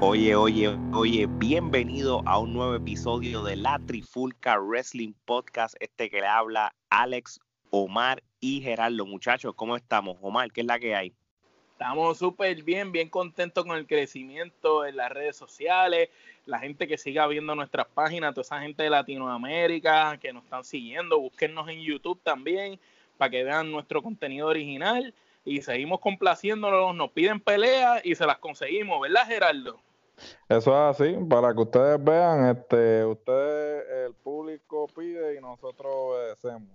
Oye, oye, oye, bienvenido a un nuevo episodio de la Trifulca Wrestling Podcast. Este que le habla Alex, Omar y Gerardo. Muchachos, ¿cómo estamos? Omar, ¿qué es la que hay? Estamos súper bien, bien contentos con el crecimiento en las redes sociales, la gente que siga viendo nuestras páginas, toda esa gente de Latinoamérica que nos están siguiendo, búsquennos en YouTube también para que vean nuestro contenido original y seguimos complaciéndonos, nos piden peleas y se las conseguimos, ¿verdad Gerardo? Eso es así, para que ustedes vean, este, ustedes, el público pide y nosotros obedecemos.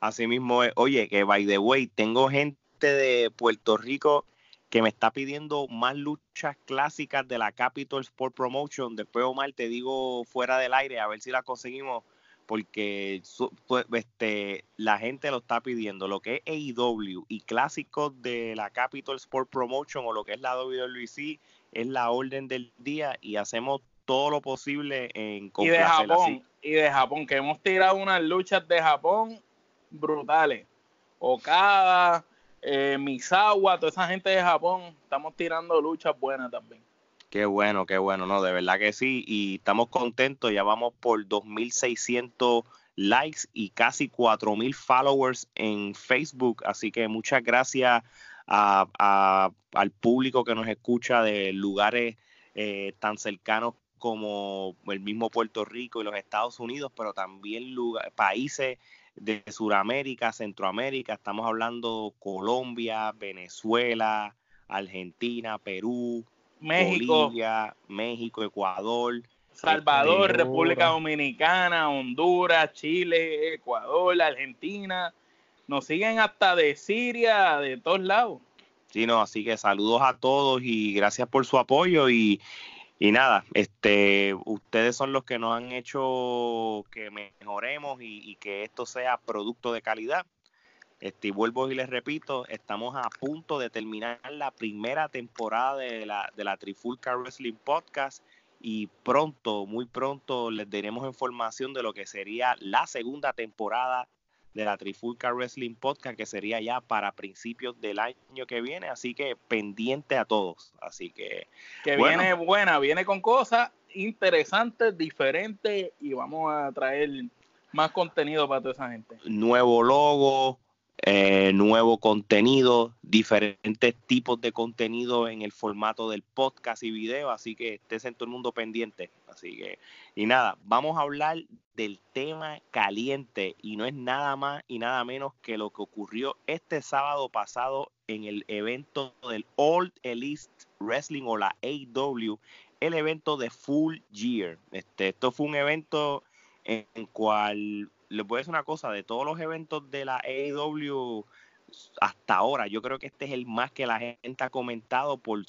Así mismo es. Oye, que by the way, tengo gente de Puerto Rico que me está pidiendo más luchas clásicas de la Capital Sport Promotion. Después, Omar, te digo fuera del aire, a ver si la conseguimos, porque pues, este, la gente lo está pidiendo. Lo que es AEW y clásicos de la Capital Sport Promotion o lo que es la WWC es la orden del día y hacemos todo lo posible en y de Japón y de Japón que hemos tirado unas luchas de Japón brutales Okada eh, Misawa toda esa gente de Japón estamos tirando luchas buenas también Qué bueno, qué bueno, no, de verdad que sí, y estamos contentos, ya vamos por 2.600 likes y casi 4.000 followers en Facebook, así que muchas gracias al público que nos escucha de lugares eh, tan cercanos como el mismo Puerto Rico y los Estados Unidos, pero también países de Sudamérica, Centroamérica, estamos hablando Colombia, Venezuela, Argentina, Perú, México, Bolivia, México, Ecuador, Salvador, República Dominicana, Honduras, Chile, Ecuador, Argentina, nos siguen hasta de Siria, de todos lados. Sí, no, así que saludos a todos y gracias por su apoyo y, y nada, este, ustedes son los que nos han hecho que mejoremos y, que esto sea producto de calidad. Este, y vuelvo y les repito, estamos a punto de terminar la primera temporada de la, de la Trifulca Wrestling Podcast y pronto, muy pronto, les daremos información de lo que sería la segunda temporada de la Trifulca Wrestling Podcast, que sería ya para principios del año que viene, así que pendiente a todos. Así que. Que viene buena, viene con cosas interesantes, diferentes, y vamos a traer más contenido para toda esa gente. Nuevo logo, eh, nuevo contenido, diferentes tipos de contenido en el formato del podcast y video, así que estés en todo el mundo pendiente. Así que, y nada, vamos a hablar del tema caliente y no es nada más y nada menos que lo que ocurrió este sábado pasado en el evento del Old Elite Wrestling o la AW, el evento de Full Year. Este, esto fue un evento en cual les voy a decir una cosa, de todos los eventos de la AEW hasta ahora, yo creo que este es el más que la gente ha comentado por,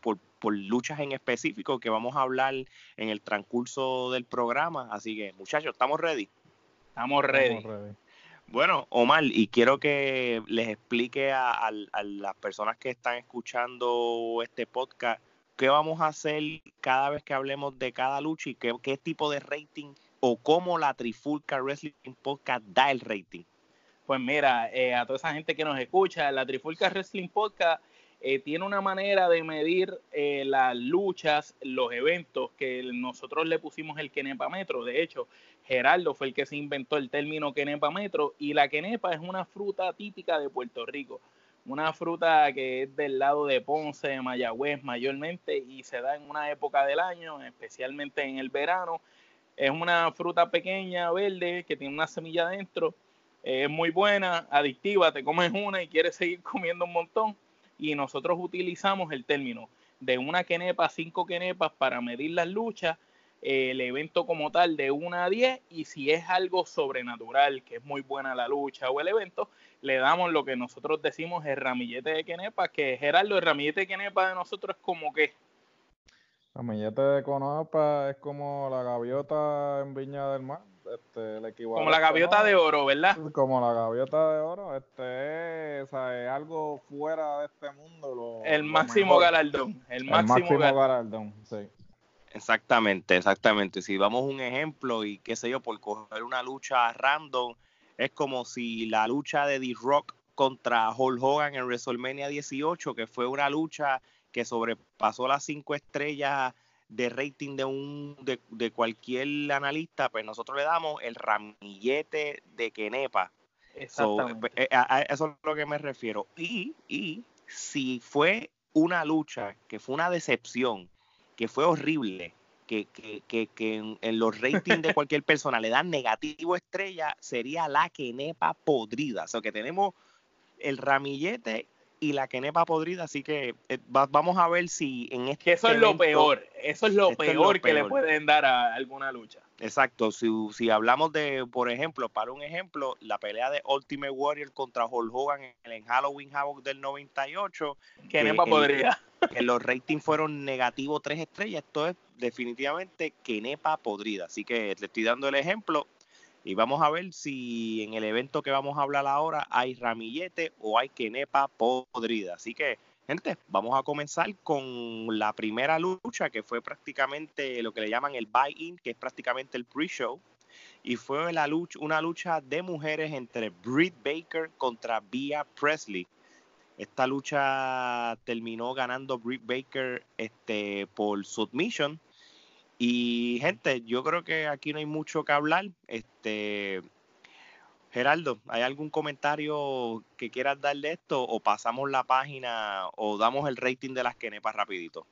por, por luchas en específico que vamos a hablar en el transcurso del programa. Así que, muchachos, ¿estamos ready? Estamos ready. Bueno, Omar, y quiero que les explique a, las personas que están escuchando este podcast qué vamos a hacer cada vez que hablemos de cada lucha y qué, qué tipo de rating o cómo la Trifulca Wrestling Podcast da el rating? Pues mira, eh, a toda esa gente que nos escucha, la Trifulca Wrestling Podcast eh, tiene una manera de medir eh, las luchas, los eventos que nosotros le pusimos el Kenepa Metro. De hecho, Gerardo fue el que se inventó el término Kenepa Metro y la Kenepa es una fruta típica de Puerto Rico. Una fruta que es del lado de Ponce, de Mayagüez mayormente y se da en una época del año, especialmente en el verano es una fruta pequeña, verde, que tiene una semilla adentro. es muy buena, adictiva, te comes una y quieres seguir comiendo un montón. Y nosotros utilizamos el término de una quenepa a cinco quenepas para medir las luchas, el evento como tal de 1 a 10 y si es algo sobrenatural, que es muy buena la lucha o el evento, le damos lo que nosotros decimos el ramillete de quenepa, que Gerardo, el ramillete de quenepa de nosotros es como que Ramillete de Conopa es como la gaviota en Viña del Mar. Este, el como la gaviota de oro, ¿verdad? Como la gaviota de oro, este es, algo fuera de este mundo. el máximo galardón, el máximo, galardón, sí. Exactamente, exactamente. Si vamos a un ejemplo y qué sé yo, por coger una lucha random, es como si la lucha de D-Rock contra Hulk Hogan en WrestleMania 18, que fue una lucha que sobrepasó las cinco estrellas de rating de un de, cualquier analista, pues nosotros le damos el ramillete de Kenepa. Exactamente. Eh, a, eso es lo que me refiero. Y, y si fue una lucha que fue una decepción, que fue horrible, que, que, que, que en, los ratings de cualquier persona le dan negativo estrella, sería la Kenepa podrida. O sea que tenemos el ramillete y la quenepa podrida, así que eh, vamos a ver si en este que eso es lo peor, eso es lo peor que le pueden dar a alguna lucha. Exacto, si, si hablamos de, por ejemplo, para un ejemplo, la pelea de Ultimate Warrior contra Hulk Hogan en, Halloween Havoc del 98, quenepa podrida. Que los ratings fueron negativos tres estrellas, esto es definitivamente quenepa podrida, así que le estoy dando el ejemplo, y vamos a ver si en el evento que vamos a hablar ahora hay ramillete o hay quenepa podrida. Así que, gente, vamos a comenzar con la primera lucha que fue prácticamente lo que le llaman el buy-in, que es prácticamente el pre-show. Y fue la lucha, una lucha de mujeres entre Britt Baker contra Bia Presley. Esta lucha terminó ganando Britt Baker este, por submission y gente, yo creo que aquí no hay mucho que hablar. Este, Geraldo, ¿hay algún comentario que quieras dar de esto o pasamos la página o damos el rating de las Kenepas rapidito?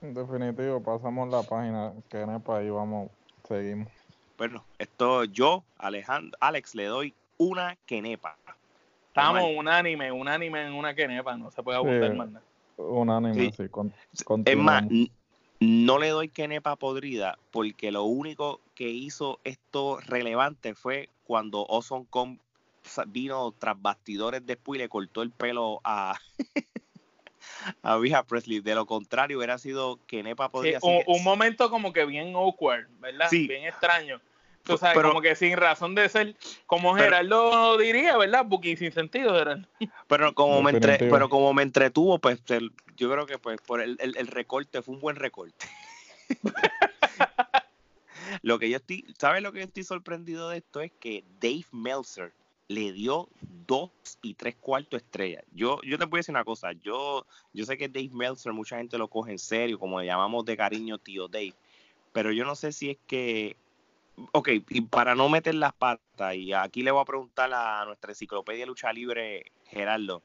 En definitivo, pasamos la página Kenepa y vamos, seguimos. Bueno, esto yo, Alejandro, Alex, le doy una Kenepa. Estamos unánime, unánime en una Kenepa, no se puede abundar más nada. Unánime, sí. es más, no le doy quenepa podrida porque lo único que hizo esto relevante fue cuando Ozone Com vino tras bastidores después y le cortó el pelo a, a Vija Presley. De lo contrario, hubiera sido quenepa podrida. un, momento como que bien awkward, ¿verdad? Bien extraño. Tú sabes, como que sin razón de ser, como Gerardo diría, ¿verdad? Porque sin sentido, Gerardo. Pero como, me entre, pero como me entretuvo, pues yo creo que pues por el, el, recorte fue un buen recorte. lo que yo estoy, ¿sabes lo que yo estoy sorprendido de esto? Es que Dave Meltzer le dio dos y tres cuartos estrellas. Yo, yo te voy a decir una cosa, yo, yo sé que Dave Meltzer mucha gente lo coge en serio, como le llamamos de cariño tío Dave, pero yo no sé si es que ok, y para no meter las patas, y aquí le voy a preguntar a nuestra enciclopedia lucha libre, Gerardo,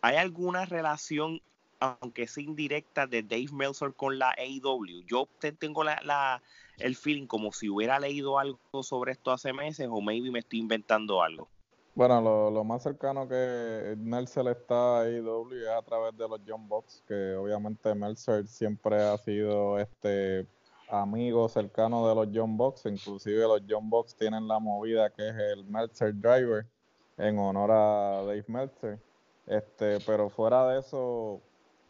¿hay alguna relación, aunque sea indirecta, de Dave Meltzer con la AEW? Yo tengo la, el feeling como si hubiera leído algo sobre esto hace meses, o maybe me estoy inventando algo. Bueno, lo, lo más cercano que Meltzer está a AEW es a través de los John Box, que obviamente Meltzer siempre ha sido este amigos cercanos de los John Box, inclusive los John Box tienen la movida que es el Meltzer Driver en honor a Dave Meltzer. Este, pero fuera de eso,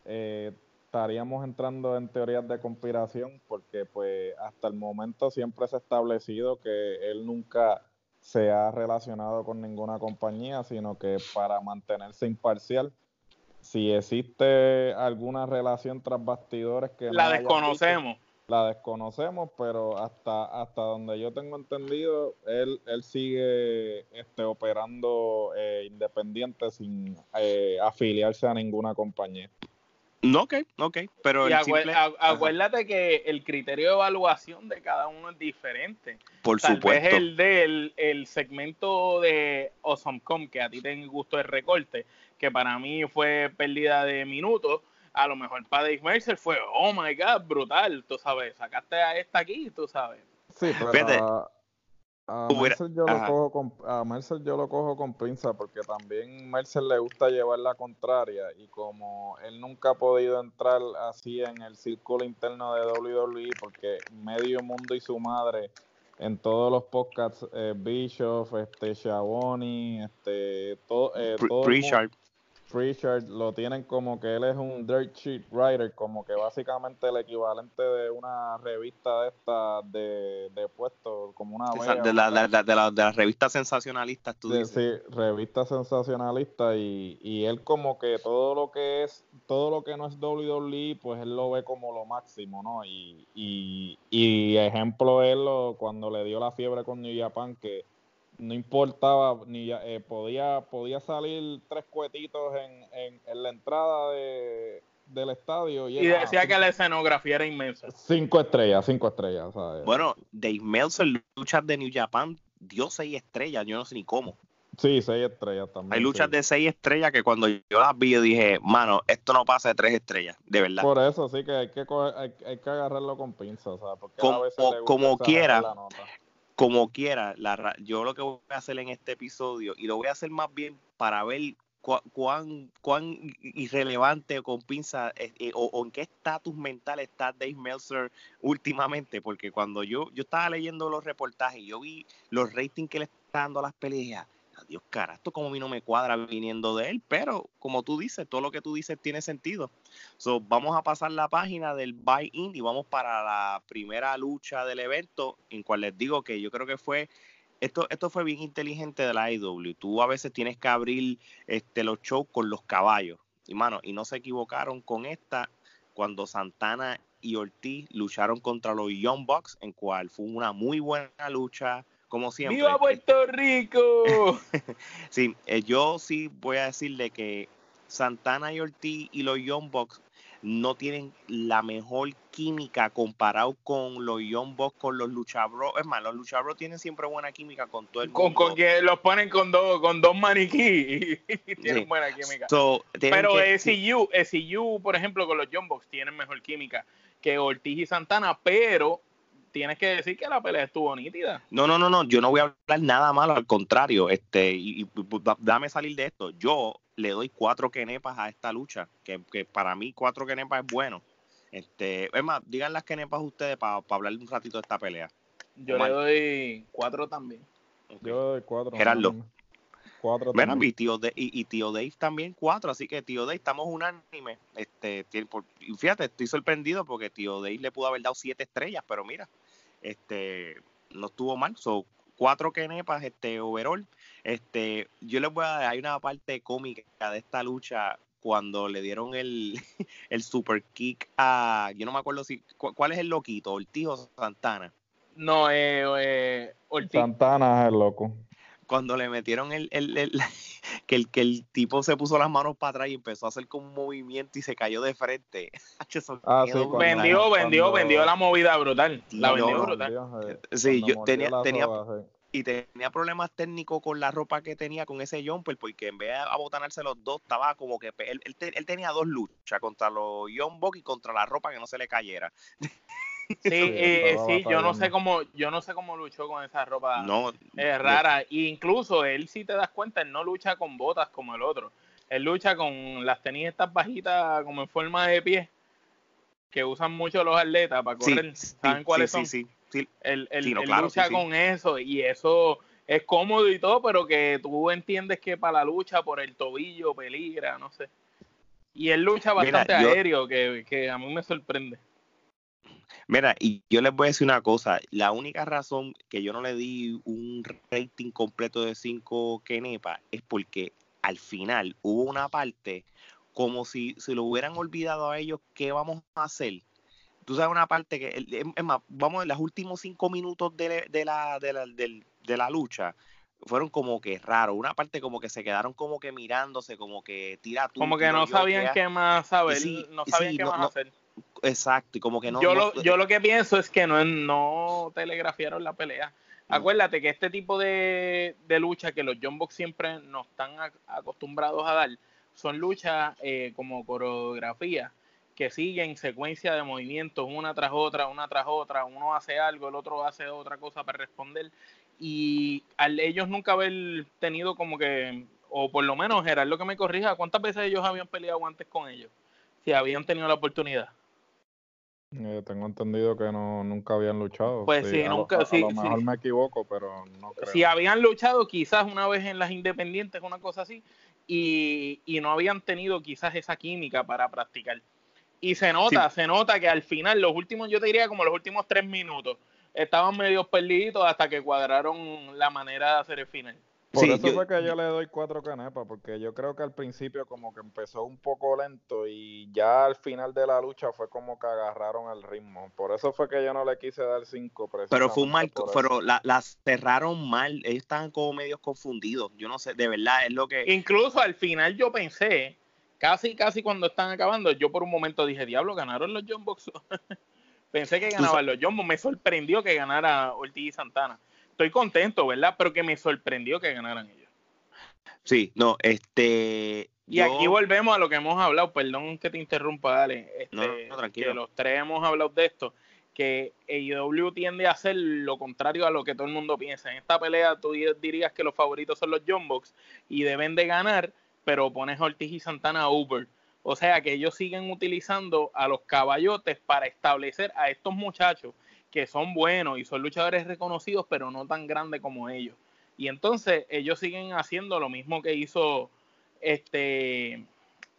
eh, estaríamos entrando en teorías de conspiración porque pues hasta el momento siempre se ha establecido que él nunca se ha relacionado con ninguna compañía, sino que para mantenerse imparcial, si existe alguna relación tras bastidores que la desconocemos la desconocemos, pero hasta hasta donde yo tengo entendido, él, él sigue este, operando eh, independiente sin eh, afiliarse a ninguna compañía. No, ok, ok, pero acuérdate que el criterio de evaluación de cada uno es diferente. Por Tal supuesto. Vez el del el segmento de Awesomecom, que a ti te gustó el recorte, que para mí fue pérdida de minutos, a lo mejor para Dave Mercer fue, oh my god, brutal, tú sabes, sacaste a esta aquí, tú sabes. Sí, pero a, Mercer yo lo cojo con, a Mercer yo lo cojo con pinza porque también Mercer le gusta llevar la contraria y como él nunca ha podido entrar así en el círculo interno de WWE porque medio mundo y su madre en todos los podcasts, eh, Bischoff, este, Shaboni, este, todo, eh, todo Pritchard lo tienen como que él es un dirt sheet writer, como que básicamente el equivalente de una revista de esta de, de puesto, como una de, la, de, la, de, la, revista sensacionalista, tú dices. Sí, revista sensacionalista y, y él como que todo lo que es, todo lo que no es WWE, pues él lo ve como lo máximo, ¿no? Y, y, y ejemplo él cuando le dio la fiebre con New Japan que no importaba, ni eh, podía, podía salir tres cuetitos en, en, la entrada de, del estadio. Y, decía que la escenografía era inmensa. Cinco estrellas, cinco estrellas. Bueno, Dave Meltzer, luchas de New Japan, dio seis estrellas, yo no sé ni cómo. Sí, seis estrellas también. Hay luchas de seis estrellas que cuando yo las vi, dije, mano, esto no pasa de tres estrellas, de verdad. Por eso sí que hay que, hay, que agarrarlo con pinzas, o sea, porque como, como quiera, como quiera, la, yo lo que voy a hacer en este episodio, y lo voy a hacer más bien para ver cuán, cuán irrelevante con pinza eh, eh, o, en qué estatus mental está Dave Meltzer últimamente, porque cuando yo, yo estaba leyendo los reportajes yo vi los ratings que le está dando a las peleas, Dios cara, esto como a mí no me cuadra viniendo de él, pero como tú dices, todo lo que tú dices tiene sentido. So, vamos a pasar la página del buy-in y vamos para la primera lucha del evento, en cual les digo que yo creo que fue esto, esto fue bien inteligente de la IW. Tú a veces tienes que abrir este, los shows con los caballos. Y mano, y no se equivocaron con esta cuando Santana y Ortiz lucharon contra los Young Bucks, en cual fue una muy buena lucha como siempre. ¡Viva Puerto Rico! sí, eh, yo sí voy a decirle que Santana y Ortiz y los Young Bucks no tienen la mejor química comparado con los Young Bucks, con los Luchabros. Es más, los Luchabros tienen siempre buena química con todo el mundo. Con, que los ponen con dos, con dos maniquí y tienen buena química. Pero que, SCU, SCU, por ejemplo, con los Young Bucks tienen mejor química que Ortiz y Santana, pero tienes que decir que la pelea estuvo nítida. No, no, no, no, yo no voy a hablar nada malo, al contrario, este, y, dame salir de esto. Yo le doy cuatro kenepas a esta lucha, que, para mí cuatro kenepas es bueno. Este, es más, digan las kenepas ustedes para hablar un ratito de esta pelea. Yo le doy cuatro también. Yo le doy cuatro. Gerardo. Cuatro bueno, y tío, y, tío Dave también cuatro, así que tío Dave estamos unánime. Este, fíjate, estoy sorprendido porque tío Dave le pudo haber dado siete estrellas, pero mira, este, no estuvo mal. Son cuatro kenepas, este, overall. Este, yo les voy a dar, hay una parte cómica de esta lucha cuando le dieron el, el super kick a, yo no me acuerdo si, ¿cuál es el loquito? ¿Ortiz o Santana? No, eh, eh Ortiz. Santana es el loco cuando le metieron el, el, que el que el tipo se puso las manos para atrás y empezó a hacer como un movimiento y se cayó de frente. ah, vendió, vendió, vendió la movida brutal. La vendió brutal. Sí, yo tenía, tenía y tenía problemas técnicos con la ropa que tenía con ese jumper, porque en vez de abotanarse los dos, estaba como que él, él, tenía dos luchas contra los Young y contra la ropa que no se le cayera. Sí, eh, sí, yo no sé cómo, yo no sé cómo luchó con esa ropa no, rara. E incluso él, si te das cuenta, él no lucha con botas como el otro. Él lucha con las tenis estas bajitas como en forma de pie que usan mucho los atletas para correr. ¿Saben cuáles son? Sí, sí, Él, lucha con eso y eso es cómodo y todo, pero que tú entiendes que para la lucha por el tobillo peligra, no sé. Y él lucha bastante aéreo, que, que a mí me sorprende. Mira, y yo les voy a decir una cosa, la única razón que yo no le di un rating completo de 5 Kenepa es porque al final hubo una parte como si se lo hubieran olvidado a ellos qué vamos a hacer. Tú sabes una parte que, es más, vamos en los últimos cinco minutos de, la, de, la, de, la lucha, fueron como que raros. Una parte como que se quedaron como que mirándose, como que tira tú. Como que no sabían qué más saber, no sabían qué más hacer. Exacto, y como que no. Yo, lo, yo lo que pienso es que no, no telegrafiaron la pelea. Acuérdate que este tipo de, lucha que los John Box siempre nos están acostumbrados a dar son luchas eh, como coreografía que siguen secuencia de movimientos una tras otra, una tras otra, uno hace algo, el otro hace otra cosa para responder y al ellos nunca haber tenido como que, o por lo menos lo que me corrija, ¿cuántas veces ellos habían peleado antes con ellos? Si habían tenido la oportunidad. Eh, tengo entendido que no nunca habían luchado. Pues sí, nunca. A lo mejor me equivoco, pero no creo. Si habían luchado, quizás una vez en las independientes, una cosa así, y, no habían tenido quizás esa química para practicar. Y se nota, se nota que al final, los últimos, yo te diría como los últimos tres minutos, estaban medio perdidos hasta que cuadraron la manera de hacer el final. Por eso fue que yo le doy cuatro canepas, porque yo creo que al principio como que empezó un poco lento y ya al final de la lucha fue como que agarraron el ritmo. Por eso fue que yo no le quise dar cinco. Pero fue un mal, pero las cerraron mal, ellos estaban como medios confundidos. Yo no sé, de verdad es lo que... Incluso al final yo pensé, casi, casi cuando están acabando, yo por un momento dije, diablo, ganaron los John Box. pensé que ganaban los John me sorprendió que ganara Ortiz y Santana estoy contento, ¿verdad? Pero que me sorprendió que ganaran ellos. Sí, no, este. Y aquí volvemos a lo que hemos hablado, perdón que te interrumpa, dale. Este, no, tranquilo. Que los tres hemos hablado de esto, que AEW tiende a hacer lo contrario a lo que todo el mundo piensa. En esta pelea tú dirías que los favoritos son los John Box y deben de ganar, pero pones a Ortiz y Santana a Uber. O sea que ellos siguen utilizando a los caballotes para establecer a estos muchachos que son buenos y son luchadores reconocidos, pero no tan grandes como ellos. Y entonces ellos siguen haciendo lo mismo que hizo este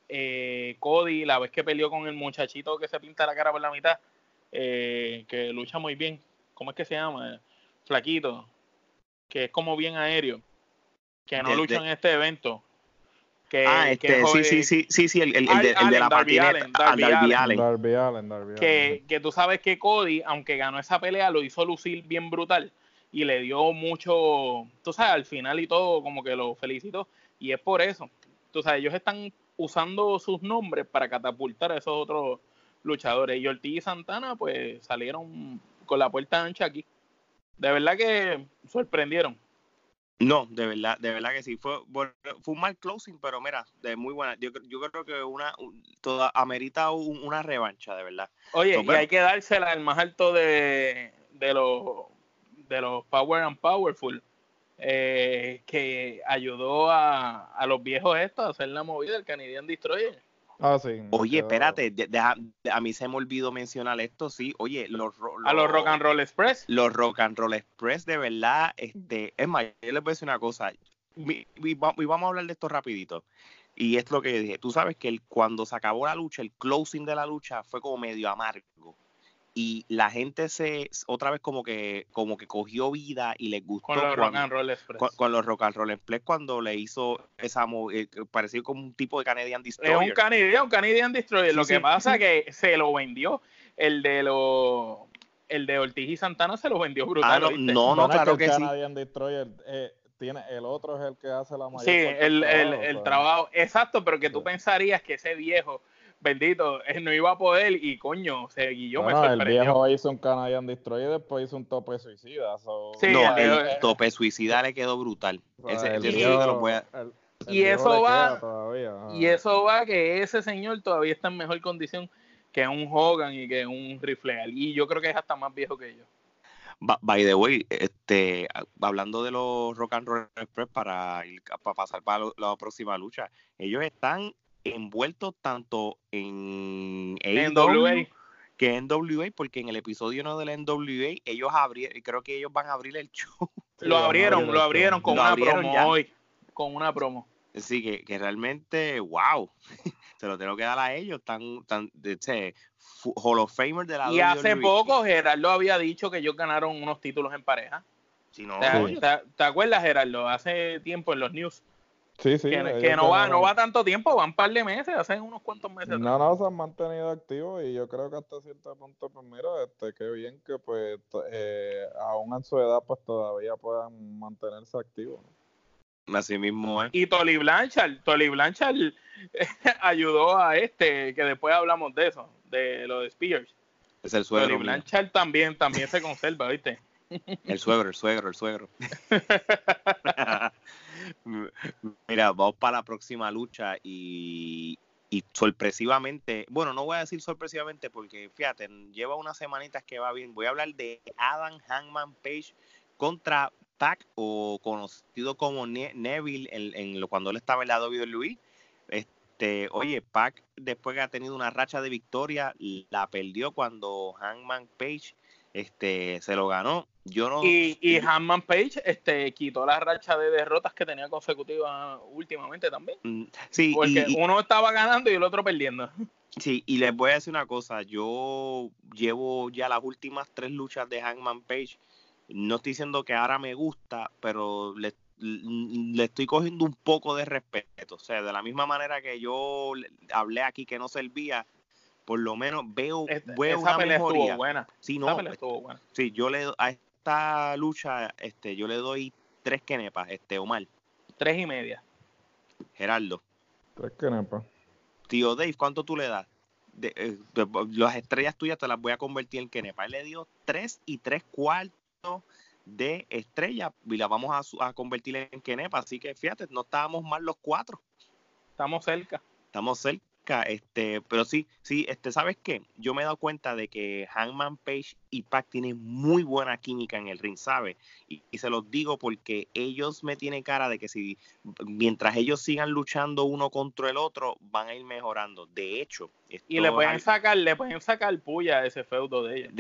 eh, Cody la vez que peleó con el muchachito que se pinta la cara por la mitad, eh, que lucha muy bien. ¿Cómo es que se llama? Flaquito, que es como bien aéreo, que no lucha en este evento ah, este, sí, sí, sí, sí, sí, el, el, de, la patineta. Darby, Allen. Que, que tú sabes que Cody, aunque ganó esa pelea, lo hizo lucir bien brutal y le dio mucho, tú sabes, al final y todo, como que lo felicitó. Y es por eso. Tú sabes, ellos están usando sus nombres para catapultar a esos otros luchadores. Y Ortiz y Santana, pues salieron con la puerta ancha aquí. De verdad que sorprendieron. No, de verdad, de verdad que sí. Fue, fue un mal closing, pero mira, de muy buena. Yo, yo creo que una toda amerita una revancha, de verdad. Oye, y hay que dársela al más alto de, de los de los Power and Powerful, eh, que ayudó a, a los viejos estos a hacer la movida, el Canadian Destroyer. Ah, sí. Oye, espérate, a mí se me olvidó mencionar esto, sí. Oye, los, a los Rock and Roll Express. Los Rock and Roll Express, de verdad, este, es más, yo les voy a decir una cosa. Y, vamos a hablar de esto rapidito. Y es lo que dije. Tú sabes que el, cuando se acabó la lucha, el closing de la lucha fue como medio amargo y la gente se otra vez como que como que cogió vida y les gustó con los rock and roll express. con, los rock and roll express cuando le hizo esa eh, pareció como un tipo de Canadian Destroyer es un Canadian un Canadian Destroyer lo que pasa es que se lo vendió el de los el de Ortiz y Santana se lo vendió brutal ah, no, no, claro que, el Canadian Destroyer eh, tiene, el otro es el que hace la mayor sí el, el, el, trabajo exacto pero que tú pensarías que ese viejo bendito, él no iba a poder y coño, se guilló, me sorprendió. El viejo hizo un Canadian Destroyer y después hizo un tope suicida. Sí, no, el, tope suicida le quedó brutal. ese, y eso va y eso va que ese señor todavía está en mejor condición que un Hogan y que un Rifle y yo creo que es hasta más viejo que yo by the way este hablando de los Rock and Roll Express para, para pasar para la próxima lucha ellos están envueltos tanto en NWA que en NWA, porque en el episodio 1 de la NWA ellos abrieron, creo que ellos van a abrir el show. Lo abrieron, lo abrieron con una promo hoy, con una promo. Sí, que, que realmente, wow, se lo tengo que dar a ellos, tan, tan, este, Hall of Famer de la Y hace poco Gerardo había dicho que ellos ganaron unos títulos en pareja. Si no, ¿Te, acuerdas, Gerardo? Hace tiempo en los news Sí, sí. Que, no, va, no va tanto tiempo, van un par de meses, hacen unos cuantos meses. No, no, se han mantenido activos y yo creo que hasta cierto punto, pues mira, este, qué bien que pues eh, aún en su edad pues todavía puedan mantenerse activos. Así mismo ¿eh? Y Tolly Blanchard, Tolly Blanchard ayudó a este, que después hablamos de eso, de lo de Spears. Es el suegro. Tolly Blanchard también, también se conserva, ¿viste? El suegro, el suegro, el suegro. Mira, vamos para la próxima lucha y, sorpresivamente, bueno, no voy a decir sorpresivamente porque fíjate, lleva unas semanitas que va bien. Voy a hablar de Adam Hangman Page contra Pac o conocido como Neville en, cuando él estaba en la WWE. Este, oye, Pac después que ha tenido una racha de victoria, la perdió cuando Hangman Page este, se lo ganó. Yo no, y, y Hanman Page este, quitó la racha de derrotas que tenía consecutivas últimamente también. Mm, sí, Porque uno estaba ganando y el otro perdiendo. Sí, y les voy a decir una cosa, yo llevo ya las últimas tres luchas de Hangman Page, no estoy diciendo que ahora me gusta, pero le, le estoy cogiendo un poco de respeto, o sea, de la misma manera que yo hablé aquí que no servía, por lo menos veo, veo una mejoría. buena. Sí, no, estuvo buena. sí, yo le a esta lucha, este, yo le doy tres kenepas, este, Omar. Tres y media. Gerardo. Tres kenepas. Tío Dave, ¿cuánto tú le das? Eh, de, las estrellas tuyas te las voy a convertir en kenepa. Él le dio tres y tres cuartos de estrella y la vamos a, a convertir en kenepa. Así que fíjate, no estábamos mal los cuatro. Estamos cerca. Estamos cerca este, pero sí, sí, este, ¿sabes qué? Yo me he dado cuenta de que Hangman Page y Pac tienen muy buena química en el ring, ¿sabes? Y, se los digo porque ellos me tienen cara de que si mientras ellos sigan luchando uno contra el otro, van a ir mejorando. De hecho, y le pueden sacar, le pueden sacar puya a ese feudo de ellos.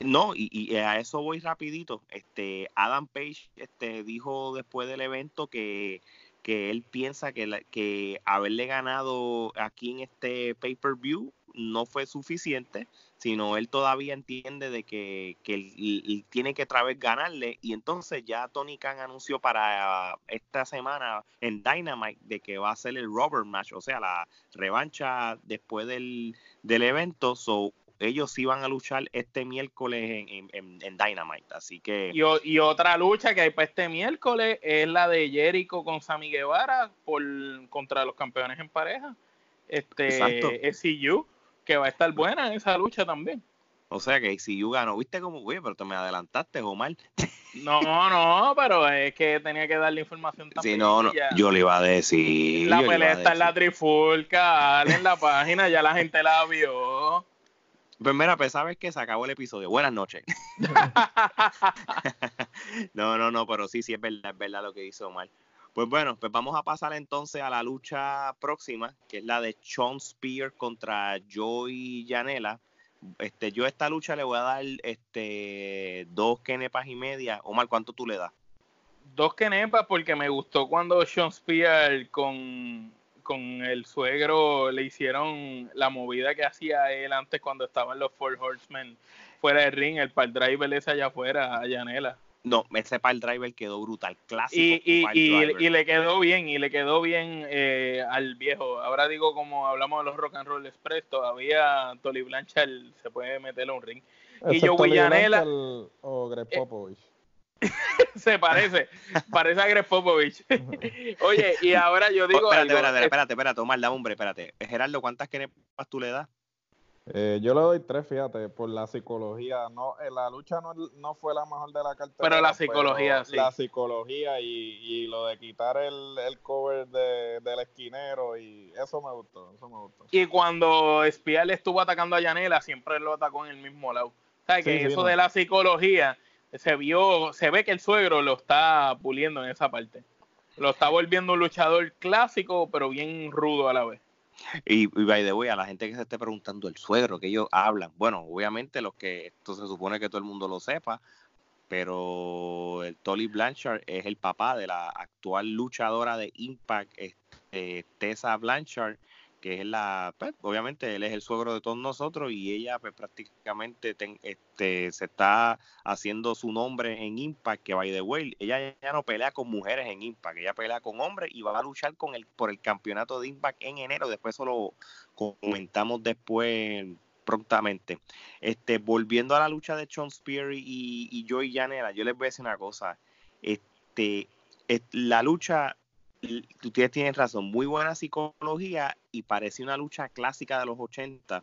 no, y, y, a eso voy rapidito. Este, Adam Page este, dijo después del evento que que él piensa que, que haberle ganado aquí en este pay-per-view no fue suficiente, sino él todavía entiende de que, que él, tiene que otra vez ganarle. Y entonces ya Tony Khan anunció para esta semana en Dynamite de que va a ser el rubber match, o sea, la revancha después del, del evento, so ellos iban a luchar este miércoles en, en, Dynamite. Así que. Y, otra lucha que hay para este miércoles es la de Jericho con Sammy Guevara por, contra los campeones en pareja. Este SCU, que va a estar buena en esa lucha también. O sea que SCU ganó, viste cómo, güey, pero te me adelantaste, Omar. No, no, pero es que tenía que darle información también. Sí, no, no, yo le iba a decir. La pelea está en la trifulca, en la página, ya la gente la vio. Pues mira, pues sabes que se acabó el episodio. Buenas noches. no, no, no, pero sí, sí es verdad, es verdad lo que hizo Omar. Pues bueno, pues vamos a pasar entonces a la lucha próxima, que es la de Sean Spear contra Joey Janela. Este, yo a esta lucha le voy a dar este dos kenepas y media. Omar, ¿cuánto tú le das? Dos kenepas porque me gustó cuando Sean Spear con con el suegro le hicieron la movida que hacía él antes cuando estaban los Four Horsemen fuera del ring, el par driver ese allá afuera, a Yanela. No, ese par driver quedó brutal, clásico. Y, y, le quedó bien, y le quedó bien eh, al viejo. Ahora digo, como hablamos de los Rock and Roll Express, todavía Tolly Blanchard se puede meterle un ring. y yo, Yanela. O Greg eh, Popovich. se parece, parece a Greg Popovich. Oye, y ahora yo digo. espérate, espérate, espérate, espérate, Omar, da hombre, espérate. Gerardo, ¿cuántas kenepas tú le das? Eh, yo le doy tres, fíjate, por la psicología. No, eh, la lucha no, no, fue la mejor de la cartera. Pero la psicología, sí. La psicología y, y lo de quitar el, el cover de, del esquinero y eso me gustó, eso me gustó. Y cuando Spial estuvo atacando a Yanela, siempre lo atacó en el mismo lado. O sea, que eso de la psicología se vio, se ve que el suegro lo está puliendo en esa parte. Lo está volviendo un luchador clásico, pero bien rudo a la vez. Y, y by the way, a la gente que se esté preguntando el suegro, que ellos hablan, bueno, obviamente los que esto se supone que todo el mundo lo sepa, pero el Tolly Blanchard es el papá de la actual luchadora de Impact, este, Tessa Blanchard, que es la, pues, obviamente él es el suegro de todos nosotros y ella pues prácticamente este, se está haciendo su nombre en Impact, que by the way, ella ya no pelea con mujeres en Impact, ella pelea con hombres y va a luchar con el, por el campeonato de Impact en enero, después eso lo comentamos después prontamente. Este, volviendo a la lucha de Sean Spear y, y Joey yo les voy a decir una cosa, este, la lucha ustedes tienen razón, muy buena psicología y parecía una lucha clásica de los 80.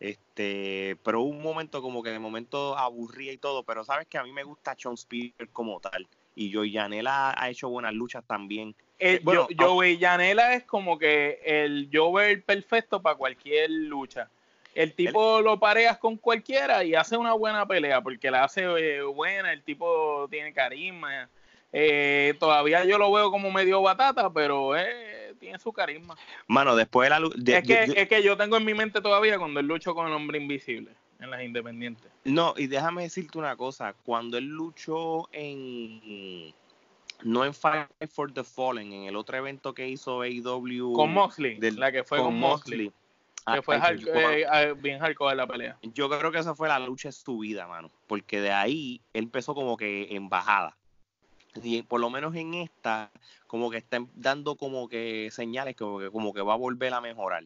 Este, pero un momento como que de momento aburría y todo, pero sabes que a mí me gusta Sean Spear como tal. Y Joey Janela ha hecho buenas luchas también. Eh, bueno, Joey Janela es como que el Jover perfecto para cualquier lucha. El tipo lo pareas con cualquiera y hace una buena pelea porque la hace eh, buena, el tipo tiene carisma eh, todavía yo lo veo como medio batata, pero eh, tiene su carisma. Mano, después de la es, que, es que yo tengo en mi mente todavía cuando él luchó con el hombre invisible. en las independientes. No, y déjame decirte una cosa, cuando él luchó en no en Fight for the Fallen, en el otro evento que hizo AEW con Moxley, la que fue con, Moxley, que fue eh, eh, bien hardcore la pelea. Yo creo que esa fue la lucha de su vida, mano, porque de ahí él empezó como que en bajada. Y por lo menos en esta, como que están dando como que señales como que, como que va a volver a mejorar.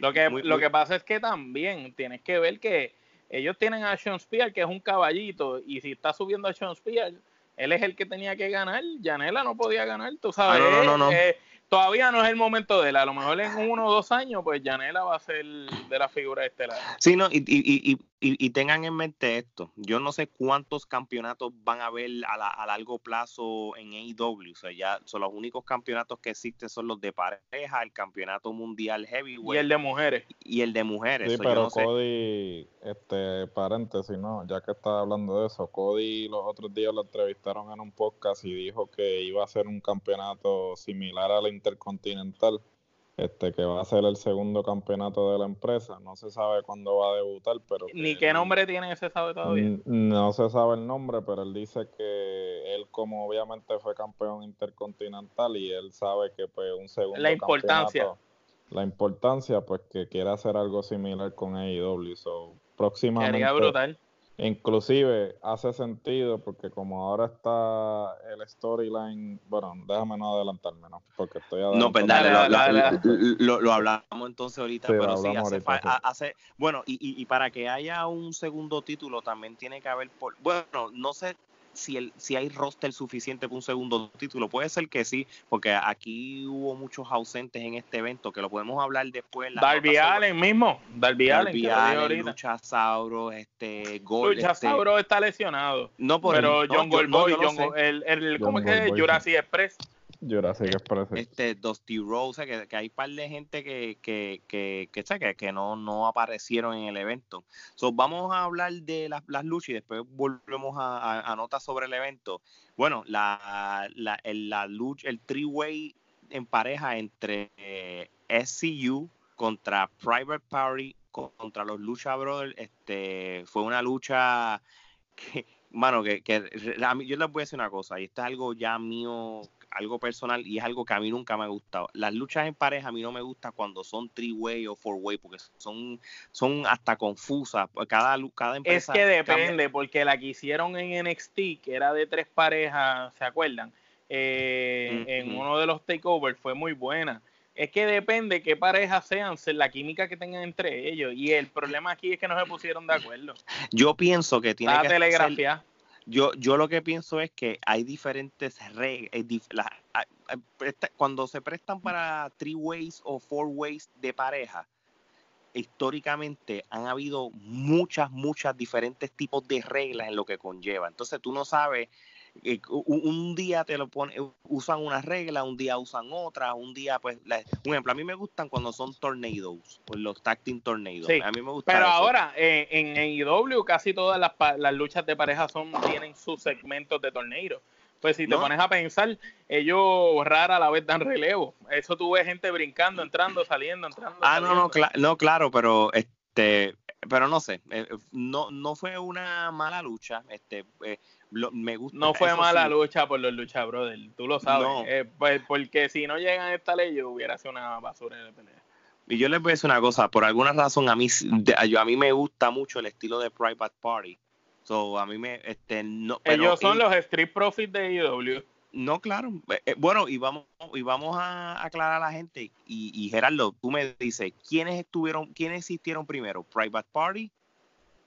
lo que, lo que pasa es que también tienes que ver que ellos tienen a Sean Spear, que es un caballito, y si está subiendo a Sean Spear, él es el que tenía que ganar. Janela no podía ganar, tú sabes. Ah, no, no, no, eh, todavía no es el momento de él. A lo mejor en uno o dos años, pues Janela va a ser de la figura estelar. Sí, no, y, y, y, y, tengan en mente esto. Yo no sé cuántos campeonatos van a haber a, a largo plazo en AEW. O sea, ya son los únicos campeonatos que existen son los de pareja, el campeonato mundial heavyweight. Y el de mujeres. Y el de mujeres. Sí, pero Cody, este, paréntesis, ¿no? Ya que estaba hablando de eso, Cody los otros días lo entrevistaron en un podcast y dijo que iba a ser un campeonato similar al Intercontinental, este que va a ser el segundo campeonato de la empresa. No se sabe cuándo va a debutar, pero... Ni qué nombre tiene ese sabe todavía. No se sabe el nombre, pero él dice que él como obviamente fue campeón intercontinental y él sabe que pues un segundo La importancia. La importancia, pues que quiere hacer algo similar con AEW. So, próximamente... Sería brutal Inclusive hace sentido porque como ahora está el storyline, bueno, déjame no adelantarme, ¿no? Porque estoy No, pues dale, lo, lo, hablamos entonces ahorita, pero sí, hace, hace, bueno, y, y, y, para que haya un segundo título también tiene que haber, por, bueno, no sé si, el, si hay roster suficiente para un segundo título. Puede ser que sí, porque aquí hubo muchos ausentes en este evento, que lo podemos hablar después. Darby Allen mismo, Darby, Darby Allen, Lucha Sauro, este, Gold, Lucha este, está lesionado. No, por pero John Goldboy, el, el, ¿cómo es que es? Jurassic Express Jurassic Express. Este, Dusty Rose, que, que hay un par de gente que, que, que, que, que no, no aparecieron en el evento. So, vamos a hablar de las, las luchas y después volvemos a, a, notas sobre el evento. Bueno, la, la, el, la lucha, el three-way en pareja entre eh, SCU contra Private Party contra los Lucha Brothers, este, fue una lucha que, mano, que, que yo les voy a decir una cosa, y esto es algo ya mío algo personal y es algo que a mí nunca me ha gustado. Las luchas en pareja a mí no me gusta cuando son three-way o four-way porque son, son hasta confusas. Cada, cada empresa. Es que depende, porque la que hicieron en NXT, que era de tres parejas, ¿se acuerdan? Eh, en uno de los takeovers fue muy buena. Es que depende qué parejas sean, la química que tengan entre ellos. Y el problema aquí es que no se pusieron de acuerdo. Yo pienso que tiene la que telegrafía. Yo, yo lo que pienso es que hay diferentes reglas. Cuando se prestan para three ways o four ways de pareja, históricamente han habido muchas, muchas diferentes tipos de reglas en lo que conlleva. Entonces tú no sabes eh, un, día te lo ponen, usan una regla, un día usan otra, un día, pues, un ejemplo, a mí me gustan cuando son tornados, pues los tacting tornados. a mí me gusta Pero ahora, eh, en, en IW casi todas las, las, luchas de pareja son tienen sus segmentos de tornado. Pues si te pones a pensar, ellos rara a la vez dan relevo. Eso tú ves gente brincando, entrando, saliendo, entrando. Ah, no, no, no, claro, pero este, pero no sé, eh, no, no fue una mala lucha. Este, me gusta. No fue mala lucha por los lucha brothers, tú lo sabes. Eh, pues, porque si no llegan a esta ley, yo hubiera sido una basura de pelea. Y yo les voy a decir una cosa, por alguna razón a mí, a mí me gusta mucho el estilo de Private Party. So, a mí me, este, no, Ellos son los Street Profits de IW. No, claro. Eh, eh, bueno, y vamos, y vamos a aclarar a la gente. Y, y Gerardo, tú me dices, ¿quiénes estuvieron, quiénes existieron primero? ¿Private Party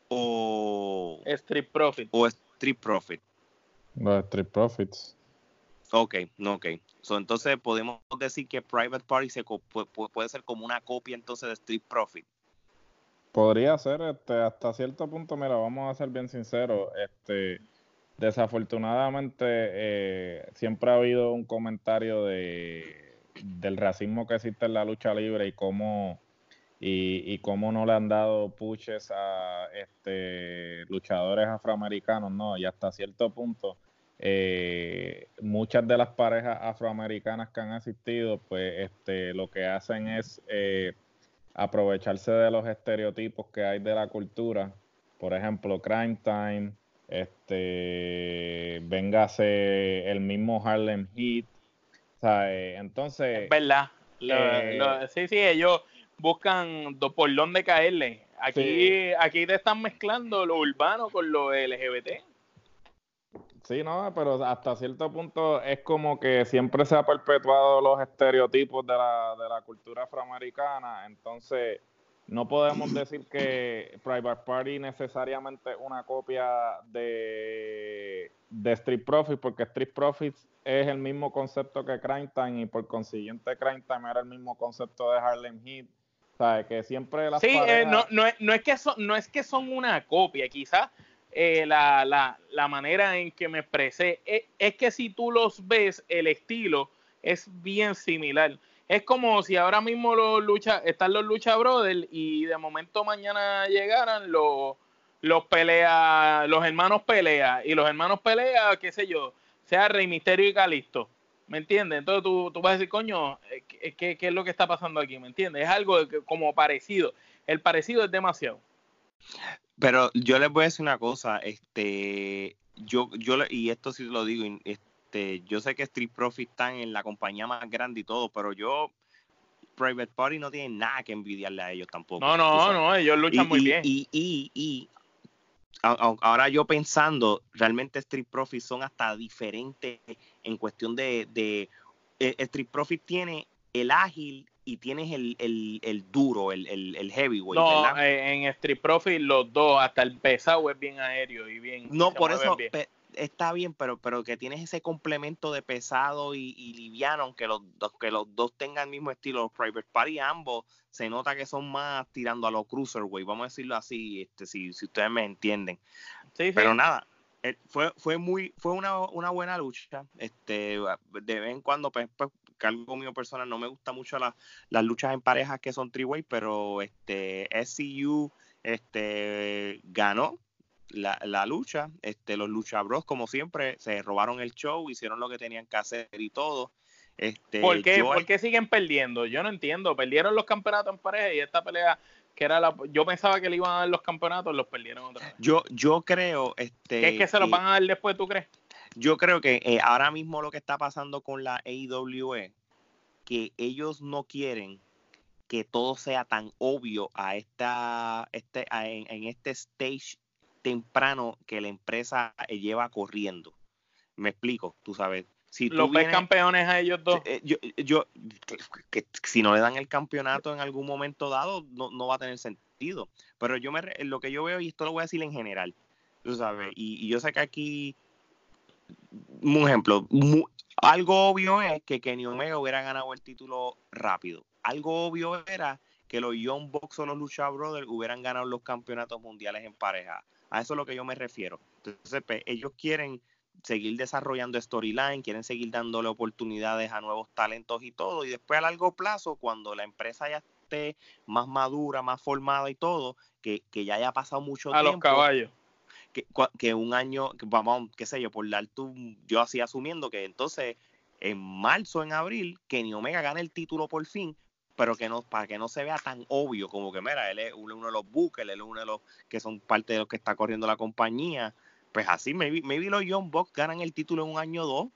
o Street Profit? O Street Profit. Los Street Profits. Ok, no, ok. So, entonces podemos decir que Private Party se puede ser como una copia entonces de Street Profit. Podría ser, este, hasta cierto punto, mira, vamos a ser bien sinceros, este, desafortunadamente eh, siempre ha habido un comentario de, del racismo que existe en la lucha libre y cómo y, cómo no le han dado puches a este, luchadores afroamericanos, no, y hasta cierto punto eh, muchas de las parejas afroamericanas que han asistido, pues este, lo que hacen es eh, aprovecharse de los estereotipos que hay de la cultura. Por ejemplo, Crime Time, este, véngase el mismo Harlem Heat. Eh, entonces. Es verdad. Eh, sí, sí, ellos buscan por dónde caerle. Aquí, aquí te están mezclando lo urbano con lo LGBT. Sí, no, pero hasta cierto punto es como que siempre se ha perpetuado los estereotipos de la, de la cultura afroamericana, entonces no podemos decir que Private Party necesariamente es una copia de, de Street Profits, porque Street Profits es el mismo concepto que Crime Time y por consiguiente Crime Time era el mismo concepto de Harlem Heat. Sea, que siempre las Sí, eh, no, no, es, no, es que son, no es que son una copia, quizás eh, la, la, la, manera en que me expresé, es, que si tú los ves, el estilo es bien similar. Es como si ahora mismo los lucha, están los Lucha Brothers y de momento mañana llegaran los, los pelea, los hermanos pelea, y los hermanos pelea, qué sé yo, sea Rey Misterio y Calisto. ¿Me entiendes? Entonces tú, tú, vas a decir, coño, eh, ¿qué, ¿qué, es lo que está pasando aquí? ¿Me entiendes? Es algo como parecido. El parecido es demasiado. Pero yo les voy a decir una cosa, este, yo, yo, y esto sí lo digo, este, yo sé que Street Profit están en la compañía más grande y todo, pero yo, Private Party no tiene nada que envidiarle a ellos tampoco. No, no, no, ellos luchan muy bien. Y, y, y, ahora yo pensando, realmente Street Profit son hasta diferentes en cuestión de, de eh, Street Profit tiene el ágil y tienes el, el, el duro, el, el, el heavyweight. No, eh, en Street Profit los dos, hasta el pesado es bien aéreo y bien. No, por eso está bien, pero, pero que tienes ese complemento de pesado y, liviano, aunque los, que los dos tengan el mismo estilo, los Private Party ambos, se nota que son más tirando a los cruiserweight, vamos a decirlo así, este, si, si ustedes me entienden. Sí, pero nada, eh, fue, fue muy, fue una, una buena lucha. Este, de vez en cuando, pues, pues que algo mío personal, no me gusta mucho las luchas en parejas que son three-way, pero este SCU este, ganó la, la, lucha. Este, los luchabros, como siempre, se robaron el show, hicieron lo que tenían que hacer y todo. Este, ¿Por, qué, ¿Por qué siguen perdiendo? Yo no entiendo. Perdieron los campeonatos en pareja y esta pelea que era la yo pensaba que le iban a dar los campeonatos los perdieron otra vez. Yo yo creo este ¿Qué es que se los van a dar después tú crees? Yo creo que eh, ahora mismo lo que está pasando con la AEW que ellos no quieren que todo sea tan obvio a esta, este, en, este stage temprano que la empresa lleva corriendo. Me explico, tú sabes. Si los ves campeones a ellos dos. Eh, yo, yo que, si no le dan el campeonato en algún momento dado, no, no va a tener sentido. Pero yo me, lo que yo veo, y esto lo voy a decir en general, tú sabes, y, y yo sé que aquí un ejemplo, algo obvio es que Kenny Omega hubiera ganado el título rápido. Algo obvio era que los Young Bucks o los Lucha Brothers hubieran ganado los campeonatos mundiales en pareja. A eso es lo que yo me refiero. Entonces, pues, ellos quieren seguir desarrollando storyline, quieren seguir dándole oportunidades a nuevos talentos y todo. Y después a largo plazo, cuando la empresa ya esté más madura, más formada y todo, que, que ya haya pasado mucho tiempo. A los caballos que, un año, vamos, qué sé yo, por dar tú, yo así asumiendo que entonces en marzo, en abril, Kenny Omega gane el título por fin, pero que no, para que no se vea tan obvio como que, mira, él es uno de los buques, él es uno de los que son parte de los que está corriendo la compañía. Pues así, maybe, maybe los Young Bucks ganan el título en un año o dos.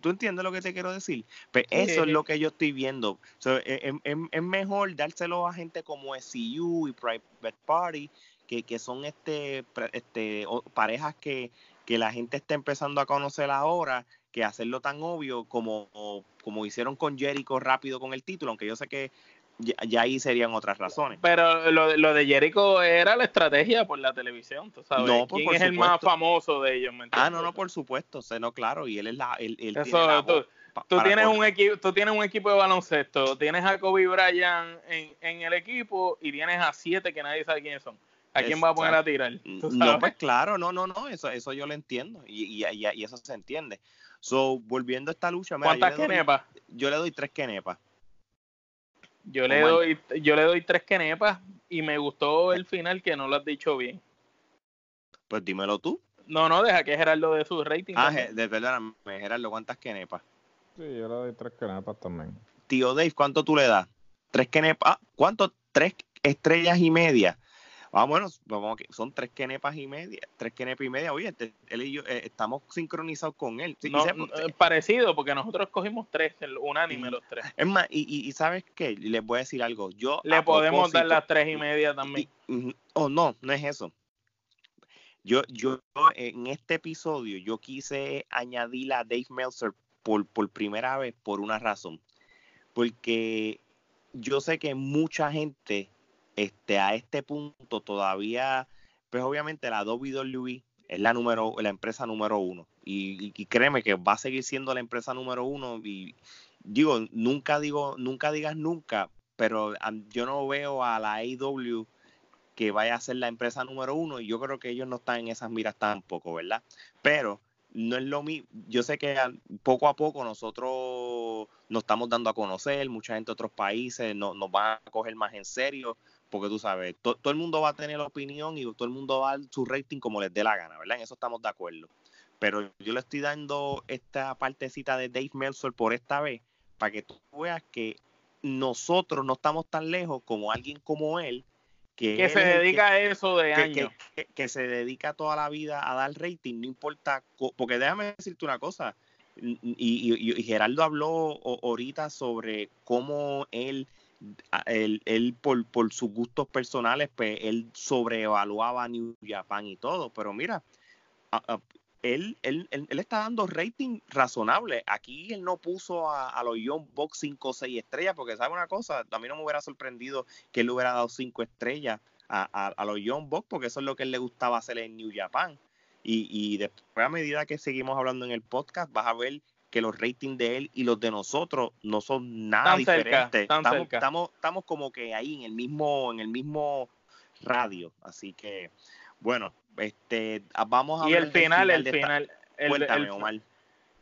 ¿Tú entiendes lo que te quiero decir? Pues eso es lo que yo estoy viendo. E, es, es, mejor dárselo a gente como SCU y Private Party, que, que son este, este parejas que, que la gente está empezando a conocer ahora, que hacerlo tan obvio como, como hicieron con Jericho rápido con el título, aunque yo sé que ya, ahí serían otras razones. Pero lo, lo, de Jericho era la estrategia por la televisión, ¿tú sabes? No, ¿Quién es el más famoso de ellos? ah, no, no, por supuesto, sé, no, claro, y él es la... El, Eso, tú, tienes un equipo, tú tienes un equipo de baloncesto, tienes a Kobe Bryant en, en el equipo y tienes a siete que nadie sabe quiénes son. ¿A quién va a poner a tirar? No, pues claro, no, no, no, eso, eso yo lo entiendo y, y, y, eso se entiende. So, volviendo a esta lucha, ¿cuántas kenepas? Yo le doy tres kenepas. Yo le doy, yo le doy tres kenepas y me gustó el final que no lo has dicho bien. Pues dímelo tú. No, no, deja que Gerardo de su rating. Ah, de verdad, Gerardo, ¿cuántas kenepas? Sí, yo le doy tres kenepas también. Tío Dave, ¿cuánto tú le das? ¿Tres kenepas? ¿Cuánto? tres estrellas y media. Ah, bueno, vamos, son tres quenepas y media, tres quenepas y media. Oye, este, él y yo eh, estamos sincronizados con él. Eh, parecido, porque nosotros cogimos tres, el unánime los tres. Es más, y, y, ¿sabes qué? Les voy a decir algo. Yo Le podemos dar las tres y media también. oh, no, no es eso. Yo, yo en este episodio, yo quise añadir a Dave Meltzer por, por primera vez por una razón. Porque yo sé que mucha gente este, a este punto todavía, pues obviamente la WWE es la número, la empresa número uno. Y, créeme que va a seguir siendo la empresa número uno. Y digo, nunca digo, nunca digas nunca, pero yo no veo a la AEW que vaya a ser la empresa número uno. Y yo creo que ellos no están en esas miras tampoco, ¿verdad? Pero no es lo mismo. Yo sé que poco a poco nosotros nos estamos dando a conocer, mucha gente de otros países nos, nos van a coger más en serio porque tú sabes, todo el mundo va a tener la opinión y todo el mundo va a dar su rating como les dé la gana, ¿verdad? En eso estamos de acuerdo. Pero yo le estoy dando esta partecita de Dave Meltzer por esta vez, para que tú veas que nosotros no estamos tan lejos como alguien como él, que, se dedica a eso de años. Que, se dedica toda la vida a dar rating, no importa, porque déjame decirte una cosa, y, y Gerardo habló ahorita sobre cómo él él, él por, por, sus gustos personales, pues él sobreevaluaba a New Japan y todo, pero mira, él, él, él, está dando rating razonable. Aquí él no puso a, los Young Bucks 5 o 6 estrellas, porque sabe una cosa, a mí no me hubiera sorprendido que él hubiera dado 5 estrellas a, los Young Bucks, porque eso es lo que él le gustaba hacer en New Japan. Y, y después, a medida que seguimos hablando en el podcast, vas a ver que los ratings de él y los de nosotros no son nada diferentes. estamos, estamos, estamos, como que ahí en el mismo, en el mismo radio. Así que, bueno, este vamos a Y el final, el final, el,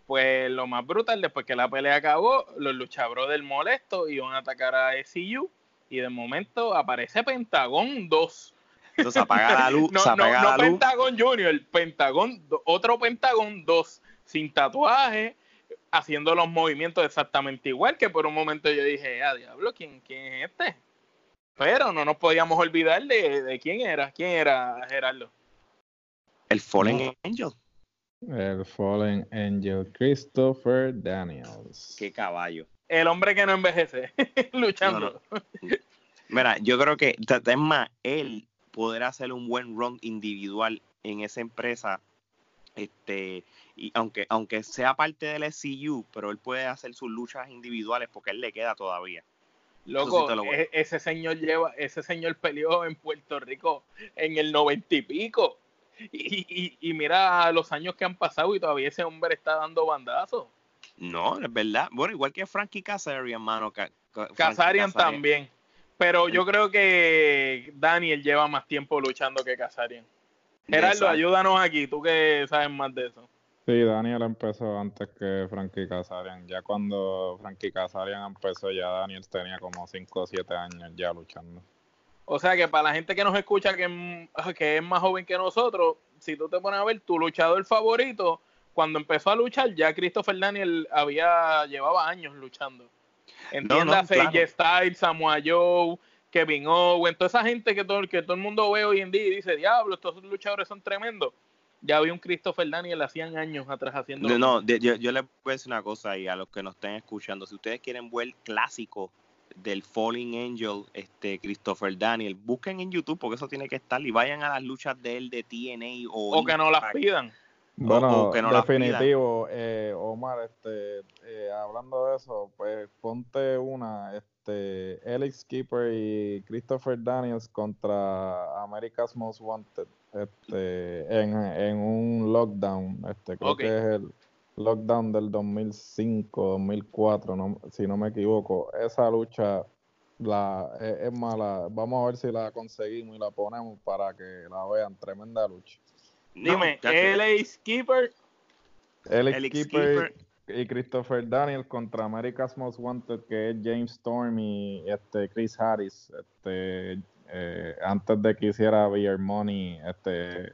Pues lo más brutal, después que la pelea acabó, los luchabros del molesto iban a atacar a SCU y de momento aparece Pentagón 2. Entonces apaga la luz. no, no, no Pentagón Junior, Pentagón, otro Pentagón 2, sin tatuaje, haciendo los movimientos exactamente igual, que por un momento yo dije, ah, diablo, ¿quién, quién es este? Pero no nos podíamos olvidar de, quién era, quién era Gerardo. El Fallen Angel. El Fallen Angel, Christopher Daniels. Qué caballo. El hombre que no envejece, luchando. Mira, yo creo que, es más, él poder hacer un buen run individual en esa empresa, este, y aunque, aunque sea parte del SCU, pero él puede hacer sus luchas individuales porque él le queda todavía. Loco, e, ese señor lleva, ese señor peleó en Puerto Rico en el noventa y pico. Y, y, mira los años que han pasado y todavía ese hombre está dando bandazos. No, es verdad. Bueno, igual que Frankie Kazarian, hermano. Kazarian también. Pero yo creo que Daniel lleva más tiempo luchando que Kazarian. Gerardo, ayúdanos aquí, tú que sabes más de eso. Sí, Daniel empezó antes que Frankie Kazarian. Ya cuando Frankie Kazarian empezó, ya Daniel tenía como 5 o 7 años ya luchando. O sea que para la gente que nos escucha que, que es más joven que nosotros, si tú te pones a ver tu luchador favorito, cuando empezó a luchar, ya Christopher Daniel había llevaba años luchando. Entiéndase, no, no, Styles, Samoa Joe, Kevin Owen, toda esa gente que todo, que todo el mundo ve hoy en día y dice, diablo, estos luchadores son tremendos ya había un Christopher Daniel hacían años atrás haciendo. No, no yo, yo, les voy a decir una cosa ahí a los que nos estén escuchando. Si ustedes quieren ver el clásico del Falling Angel, este Christopher Daniel, busquen en YouTube porque eso tiene que estar y vayan a las luchas de él de TNA o. O que no las pidan. Bueno, definitivo, eh, Omar, este, eh, hablando de eso, pues ponte una, este, Alex Keeper y Christopher Daniels contra America's Most Wanted este, en, en un lockdown. Este, creo que es el lockdown del 2005, 2004, no, si no me equivoco. Esa lucha la, es, mala. Vamos a ver si la conseguimos y la ponemos para que la vean. Tremenda lucha. Dime, LA Skipper. LA Skipper y Christopher Daniel contra America's Most Wanted, que es James Storm y este Chris Harris. Este, eh, antes de que hiciera Beer Money, este,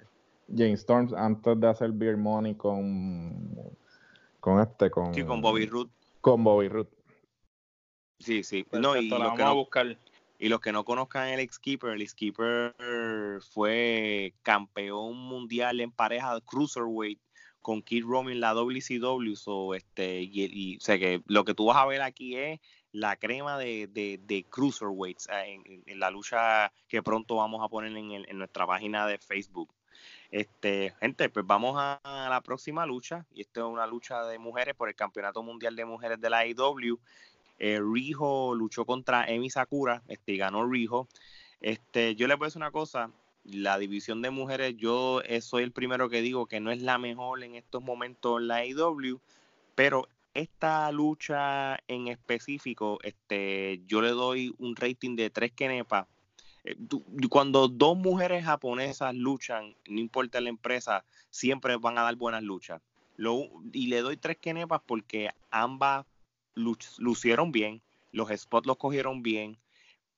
James Storms, antes de hacer Beer Money con, con este, con, con Bobby Root. Con Bobby Root. Sí, sí. No, y lo vamos a buscar. Y los que no conozcan el X-Keeper, el X-Keeper fue campeón mundial en pareja de Cruiserweight con Kid Romy en la WCW. So, este, y, sé que lo que tú vas a ver aquí es la crema de, de, Cruiserweights en, la lucha que pronto vamos a poner en, en nuestra página de Facebook. Este, gente, pues vamos a, la próxima lucha. Y esta es una lucha de mujeres por el Campeonato Mundial de Mujeres de la AEW. Eh, Rijo luchó contra Emi Sakura, este, y ganó Rijo. Este, yo les voy a decir una cosa, la división de mujeres, yo eh, soy el primero que digo que no es la mejor en estos momentos en la AEW, pero esta lucha en específico, este, yo le doy un rating de 3 kenepa eh, cuando dos mujeres japonesas luchan, no importa la empresa, siempre van a dar buenas luchas. y le doy tres kenepas porque ambas lucieron bien, los spots los cogieron bien,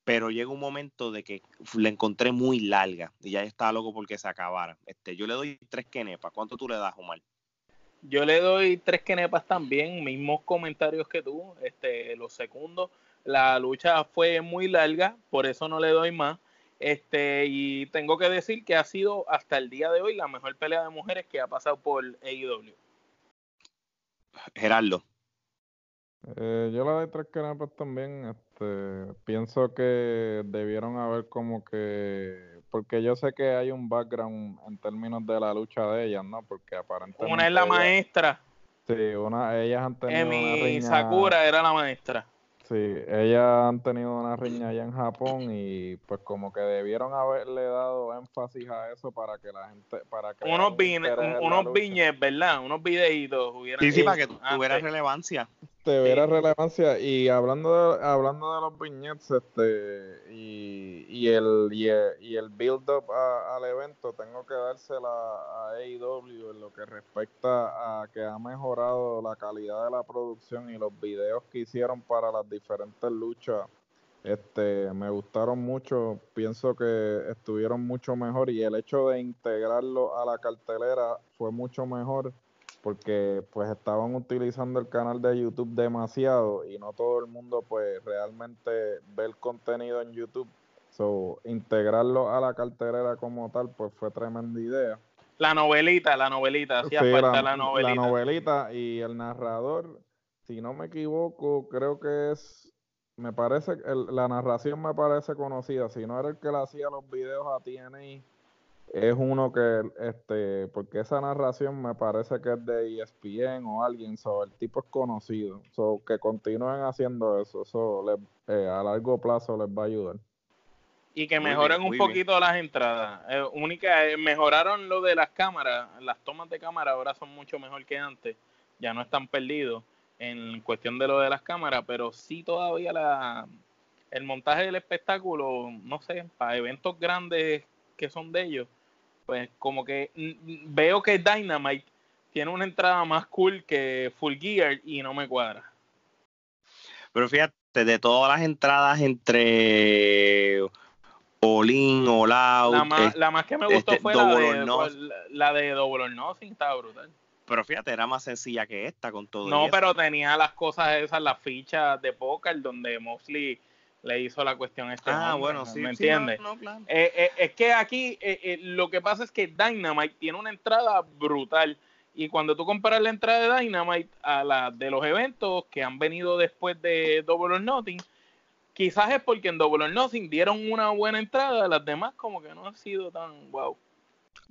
pero llega un momento de que la encontré muy larga y ya estaba loco porque se acabara. Este, yo le doy tres kenepas. ¿Cuánto tú le das, Omar? Yo le doy tres kenepas también, mismos comentarios que tú, este, los segundos la lucha fue muy larga, por eso no le doy más. Este, y tengo que decir que ha sido hasta el día de hoy la mejor pelea de mujeres que ha pasado por AEW. Gerardo. Eh, yo la de tres pues también. Este, pienso que debieron haber como que. Porque yo sé que hay un background en términos de la lucha de ellas, ¿no? Porque aparentemente. Una es la maestra. Sí, una, ellas han tenido. Emi Sakura era la maestra. Sí, ellas han tenido una riña allá en Japón y pues como que debieron haberle dado énfasis a eso para que la gente, para que unos, unos viñes, ¿verdad? Unos videitos hubieran Sí, sí, para que tuviera relevancia. Tuviera relevancia. Y hablando de, hablando de los viñetes este y, y el y el, build up al evento tengo que dársela a AEW en lo que respecta a que ha mejorado la calidad de la producción y los videos que hicieron para las diferentes luchas. Este me gustaron mucho pienso que estuvieron mucho mejor y el hecho de integrarlo a la cartelera fue mucho mejor porque pues estaban utilizando el canal de YouTube demasiado y no todo el mundo pues realmente ve el contenido en YouTube. So integrarlo a la cartelera como tal pues fue tremenda idea. La novelita la novelita hacía falta la novelita. la novelita y el narrador si no me equivoco creo que es me parece, la narración me parece conocida. Si no era el que le hacía los videos a TNA, es uno que, este, porque esa narración me parece que es de ESPN o alguien, so, el tipo es conocido. So, que continúen haciendo eso, eso eh, a largo plazo les va a ayudar. Y que mejoren un poquito las entradas. Eh, única, eh, mejoraron lo de las cámaras, las tomas de cámara ahora son mucho mejor que antes, ya no están perdidos en cuestión de lo de las cámaras, pero sí todavía la, el montaje del espectáculo, no sé, para eventos grandes que son de ellos, pues como que veo que Dynamite tiene una entrada más cool que Full Gear y no me cuadra. Pero fíjate, de todas las entradas entre Olin, All Out, la más, la más que me gustó este, fue la de, la de Double or Nothing, estaba brutal. Pero fíjate, era más sencilla que esta con todo. No, pero tenía las cosas esas, las fichas de póker donde Mosley le hizo la cuestión a este Ah, bueno, sí. ¿Me entiendes? Eh, eh, es que aquí eh, lo que pasa es que Dynamite tiene una entrada brutal. Y cuando tú comparas la entrada de Dynamite a la de los eventos que han venido después de Double or Nothing, quizás es porque en Double or Nothing dieron una buena entrada, las demás como que no han sido tan wow.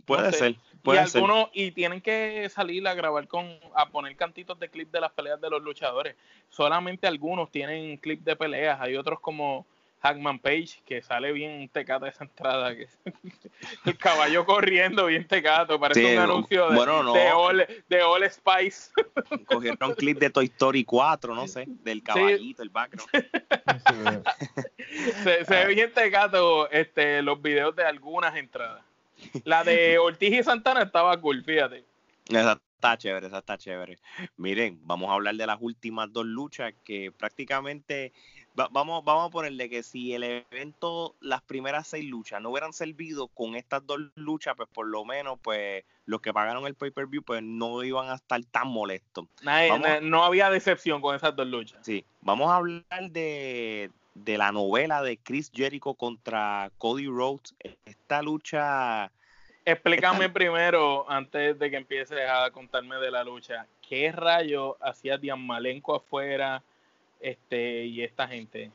Puede ser. Puede y algunos, y tienen que salir a grabar con, a poner cantitos de clip de las peleas de los luchadores. Solamente algunos tienen clip de peleas, hay otros como Hackman Page, que sale bien tecato esa entrada, que el caballo corriendo bien tecato, parece un anuncio de, de, All, de, All, Spice. Cogieron clip de Toy Story 4, no sé, del caballito, el background. se, se, ve bien tecato este, los videos de algunas entradas. La de Ortiz y Santana estaba cool, fíjate. Esa está chévere, esa está chévere. Miren, vamos a hablar de las últimas dos luchas que prácticamente vamos, vamos a ponerle que si el evento, las primeras seis luchas no hubieran servido con estas dos luchas, pues por lo menos, pues los que pagaron el pay-per-view, pues no iban a estar tan molestos. no había decepción con esas dos luchas. Sí, vamos a hablar de de la novela de Chris Jericho contra Cody Rhodes. Esta lucha... Explícame primero, antes de que empieces a contarme de la lucha, ¿qué rayo hacía Diamalenko afuera este, y esta gente?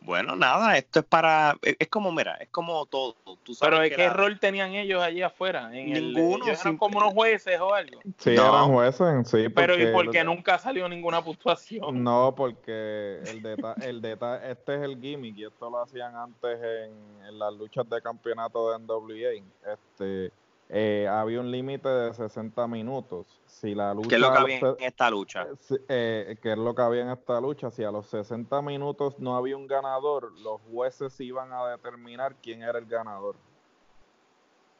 Bueno, nada, esto es para, es como, mira, es como todo. Pero ¿de qué rol tenían ellos allí afuera? ¿En Ninguno. El, eran como unos jueces o algo? Sí, eran jueces, sí. Pero ¿y por qué nunca salió ninguna puntuación? No, porque el detalle, el deta este es el gimmick y esto lo hacían antes en, en las luchas de campeonato de NWA. Este, eh, había un límite de 60 minutos. Si la lucha, ¿Qué es lo que había en esta lucha? Eh, eh, ¿Qué es lo que había en esta lucha? Si a los 60 minutos no había un ganador, los jueces iban a determinar quién era el ganador.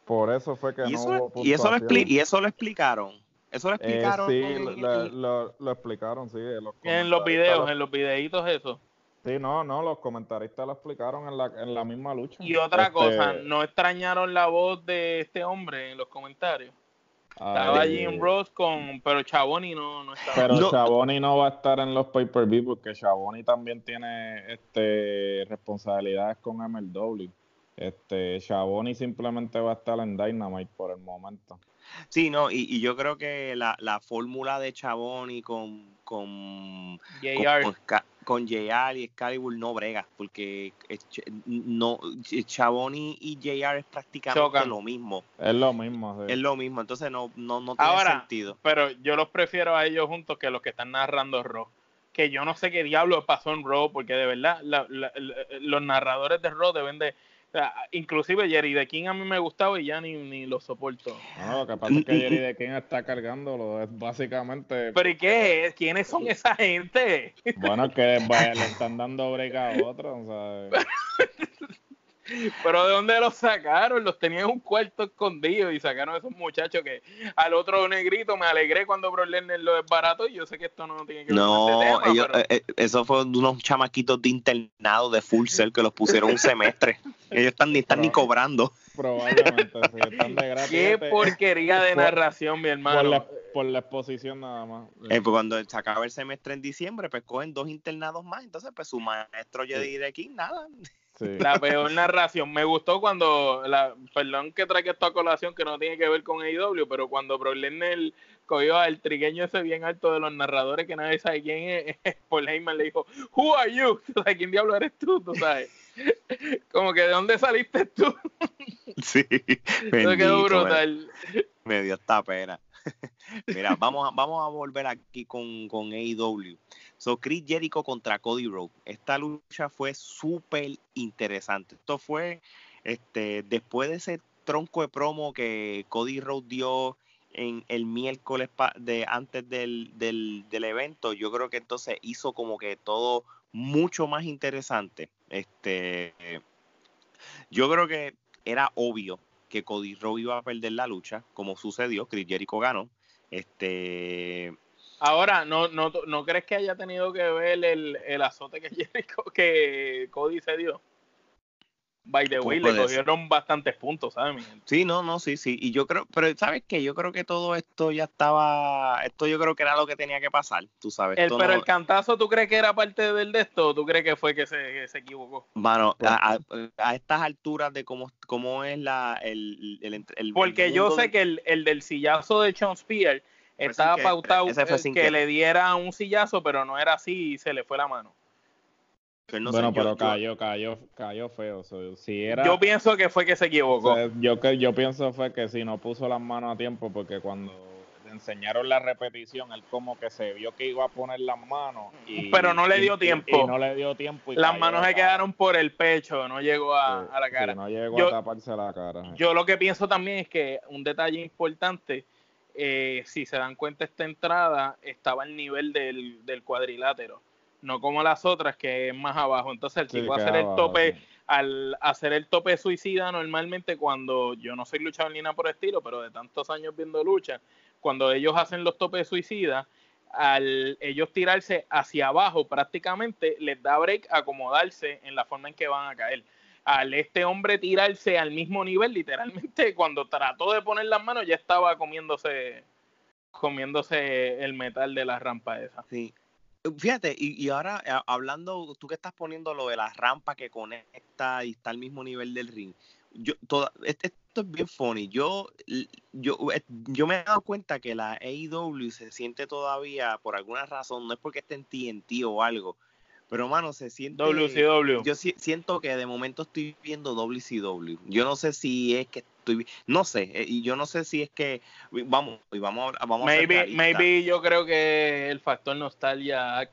Por eso fue que no hubo ¿y eso, lo ¿Y eso lo explicaron? ¿Eso lo explicaron? sí, lo, lo, explicaron, sí. En los, videos, en los videitos eso. Sí, no, no, los comentaristas lo explicaron en la, en la misma lucha. Y otra este, cosa, ¿no extrañaron la voz de este hombre en los comentarios? estaba Jim Ross con, pero Chaboni no, no estaba. Pero no. Chaboni no va a estar en los pay-per-view porque Chaboni también tiene este responsabilidades con MLW. Este, Chaboni simplemente va a estar en Dynamite por el momento. Sí, no, y, y yo creo que la, la fórmula de Chaboni con, con, JR. Con, JR y Excalibur no brega, porque no Chaboni y JR es prácticamente lo mismo. Es lo mismo, Es lo mismo, entonces no, no, no tiene Ahora, sentido. Pero yo los prefiero a ellos juntos que los que están narrando Raw. Que yo no sé qué diablo pasó en Raw, porque de verdad los narradores de Raw deben de inclusive Jerry de King a mí me gustaba y ya ni, ni lo soporto. No, lo que pasa es que Jerry de King está cargándolo, es básicamente... ¿Pero y qué es? ¿Quiénes son esa gente? Bueno, que le están dando break a otros, ¿sabes? Pero ¿de dónde los sacaron? Los tenían en un cuarto escondido y sacaron a esos muchachos que al otro negrito me alegré cuando Bro Lerner lo barato y yo sé que esto no tiene que ver no, con este tema. Ellos, eh, eh, eso fue unos chamaquitos de internado de Full Cell que los pusieron un semestre. ellos están ni, están ni cobrando. Probablemente, están de gratis. Qué porquería de narración, mi hermano. Por la, exposición nada más. Eh, pues cuando se acaba el semestre en diciembre, pues cogen dos internados más. Entonces, pues su maestro Jedi de King, nada. La peor narración. Me gustó cuando, la, perdón que traiga esto a colación que no tiene que ver con AEW, pero cuando Bro Lesnar cogió al trigueño ese bien alto de los narradores que nadie sabe quién es, Paul Heyman le dijo, Who are you? ¿quién diablo eres tú? ¿Tú sabes? Como que de dónde saliste tú. sí, Eso quedó brutal. Me, dio esta pena. Mira, vamos a, volver aquí con, con AEW. So, Chris Jericho contra Cody Rhodes. Esta lucha fue súper interesante. Esto fue este, después de ese tronco de promo que Cody Rhodes dio el miércoles antes del, evento, yo creo que entonces hizo como que todo mucho más interesante. Este, yo creo que era obvio que Cody Rhodes iba a perder la lucha, como sucedió, Chris Jericho ganó. Este, Ahora, ¿no, no, ¿no crees que haya tenido que ver el, el azote que, Jericho, que Cody se dio? By the way, le cogieron bastantes puntos, ¿sabes? Sí, no, no, sí, sí. Y yo creo, pero ¿sabes qué? Yo creo que todo esto ya estaba, esto yo creo que era lo que tenía que pasar, tú sabes. El, pero el cantazo, ¿tú crees que era parte del de esto o tú crees que fue que se, se equivocó? Bueno, a, a, estas alturas de cómo, cómo es la, el, el, el Porque yo sé que el, el del sillazo de Sean Spear estaba pautado que, le diera un sillazo, pero no era así y se le fue la mano. Bueno, pero cayó, cayó, cayó feo. si era, yo pienso que fue que se equivocó. yo que yo pienso fue que si no puso las manos a tiempo, porque cuando le enseñaron la repetición, él como que se vio que iba a poner las manos. Y, pero no le dio tiempo. Y, no le dio tiempo. las manos se quedaron por el pecho, no llegó a, la cara. no llegó a taparse la cara. Yo lo que pienso también es que un detalle importante eh, si se dan cuenta esta entrada estaba al nivel del, del, cuadrilátero, no como las otras que es más abajo. Entonces el tipo hacer el tope, al hacer el tope suicida normalmente cuando, yo no soy luchador ni nada por estilo, pero de tantos años viendo lucha, cuando ellos hacen los topes suicidas, al ellos tirarse hacia abajo prácticamente les da break acomodarse en la forma en que van a caer al este hombre tirarse al mismo nivel, literalmente cuando trató de poner las manos ya estaba comiéndose comiéndose el metal de la rampa esa. Sí. Fíjate, y, ahora hablando, tú que estás poniendo lo de la rampa que conecta y está al mismo nivel del ring, yo toda, esto es bien funny. Yo, yo, eh, yo me he dado cuenta que la AEW se siente todavía, por alguna razón, no es porque esté en TNT o algo, pero mano, se siente. WCW. Yo siento que de momento estoy viendo WCW. Yo no sé si es que estoy. No sé, eh, y yo no sé si es que. Vamos, vamos, vamos maybe, a Maybe yo creo que el factor nostalgia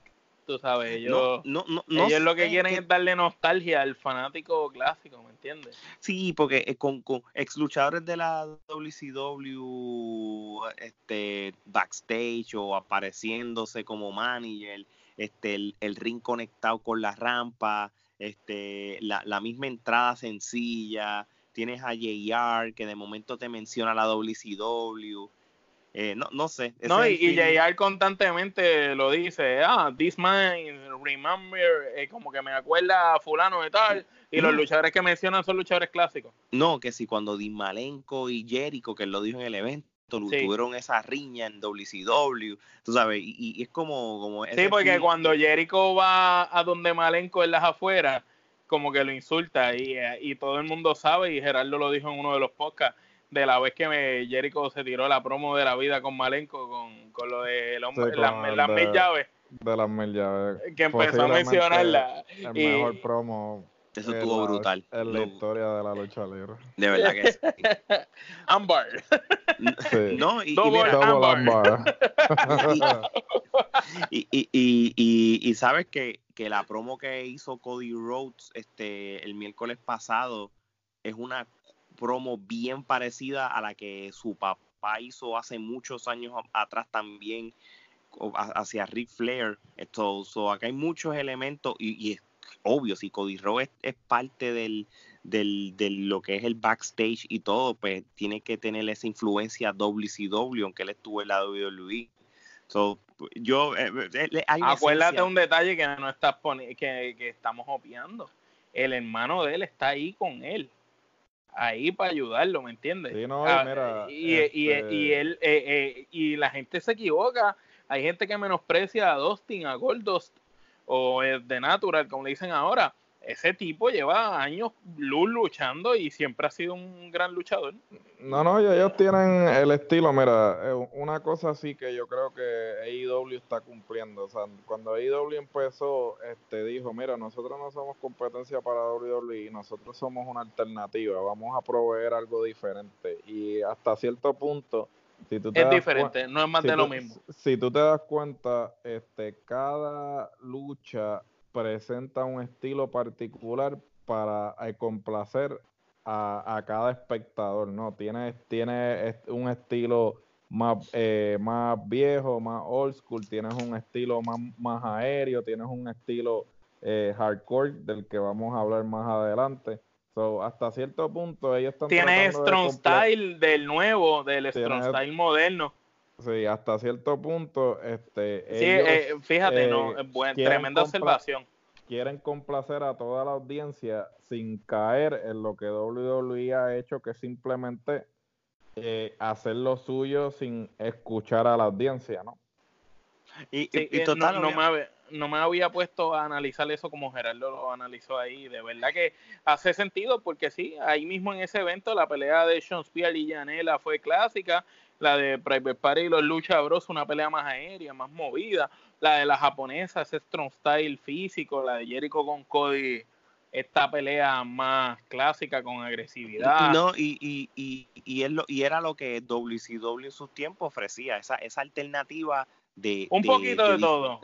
tú sabes, ellos, no, no, no, ellos lo que quieren es darle nostalgia al fanático clásico, ¿me entiendes? Sí, porque eh, con, con ex luchadores de la WCW este, backstage o apareciéndose como manager, este, el, el ring conectado con la rampa, este, la, la misma entrada sencilla, tienes a JR que de momento te menciona la WCW eh, no, no sé. No, y, y JR constantemente lo dice, ah, this man, remember, eh, como que me acuerda a fulano de tal, y los luchadores que mencionan son luchadores clásicos. No, que si cuando Malenko y Jericho, que él lo dijo en el evento, tuvieron esa riña en WCW, tú sabes, y, es como... como sí, porque cuando Jericho va a donde Malenko en las afueras, como que lo insulta, y, eh, y todo el mundo sabe, y Gerardo lo dijo en uno de los podcasts, de la vez que me Jericho se tiró la promo de la vida con Malenko con, con lo de hombre, las, mil llaves. De las mil llaves. Que empezó a mencionarla. El mejor promo. Eso estuvo brutal. En la historia de la lucha libre. De verdad que sí. Ambar. No, y, y, y, y, y, sabes que, que la promo que hizo Cody Rhodes este, el miércoles pasado es una promo bien parecida a la que su papá hizo hace muchos años atrás también hacia Ric Flair. Esto, acá hay muchos elementos y, es obvio, si Cody Rhodes es, parte del, del, lo que es el backstage y todo, pues tiene que tener esa influencia WCW, aunque él estuvo en la WWE. So, yo, eh, eh, Acuérdate un detalle que no estás que, que estamos obviando. El hermano de él está ahí con él ahí para ayudarlo, ¿me entiendes? Sí, no, ah, mira, y, y, y, este él, eh, eh, y la gente se equivoca. Hay gente que menosprecia a Dustin, a Goldust o de Natural, como le dicen ahora ese tipo lleva años luchando y siempre ha sido un gran luchador. No, no, ellos tienen el estilo, mira, eh, una cosa así que yo creo que AEW está cumpliendo, o sea, cuando AEW empezó, este dijo, mira, nosotros no somos competencia para WWE, nosotros somos una alternativa, vamos a proveer algo diferente y hasta cierto punto si tú te es diferente, no es más de lo mismo. Si tú te das cuenta, este, cada lucha presenta un estilo particular para eh, complacer a, cada espectador, ¿no? Tiene, tiene un estilo más, eh, más viejo, más old school, tienes un estilo más, más aéreo, tienes un estilo eh, hardcore del que vamos a hablar más adelante. So, hasta cierto punto ellos están Tiene Strong Style del nuevo, del Strong Style moderno. Sí, hasta cierto punto, este. Sí, eh, fíjate, no, tremenda observación. Quieren complacer a toda la audiencia sin caer en lo que WWE ha hecho, que es simplemente eh, hacer lo suyo sin escuchar a la audiencia, ¿no? Y, y, total, no, me no, me había puesto a analizar eso como Gerardo lo analizó ahí. De verdad que hace sentido porque sí, ahí mismo en ese evento la pelea de Sean Spear y Janela fue clásica la de Private Party y los Lucha Bros, una pelea más aérea, más movida, la de la japonesa, ese strong style físico, la de Jericho con Cody, esta pelea más clásica con agresividad. No, y, y, y, y, lo, y era lo que WCW en sus tiempos ofrecía, esa, esa alternativa de... Un poquito de, todo.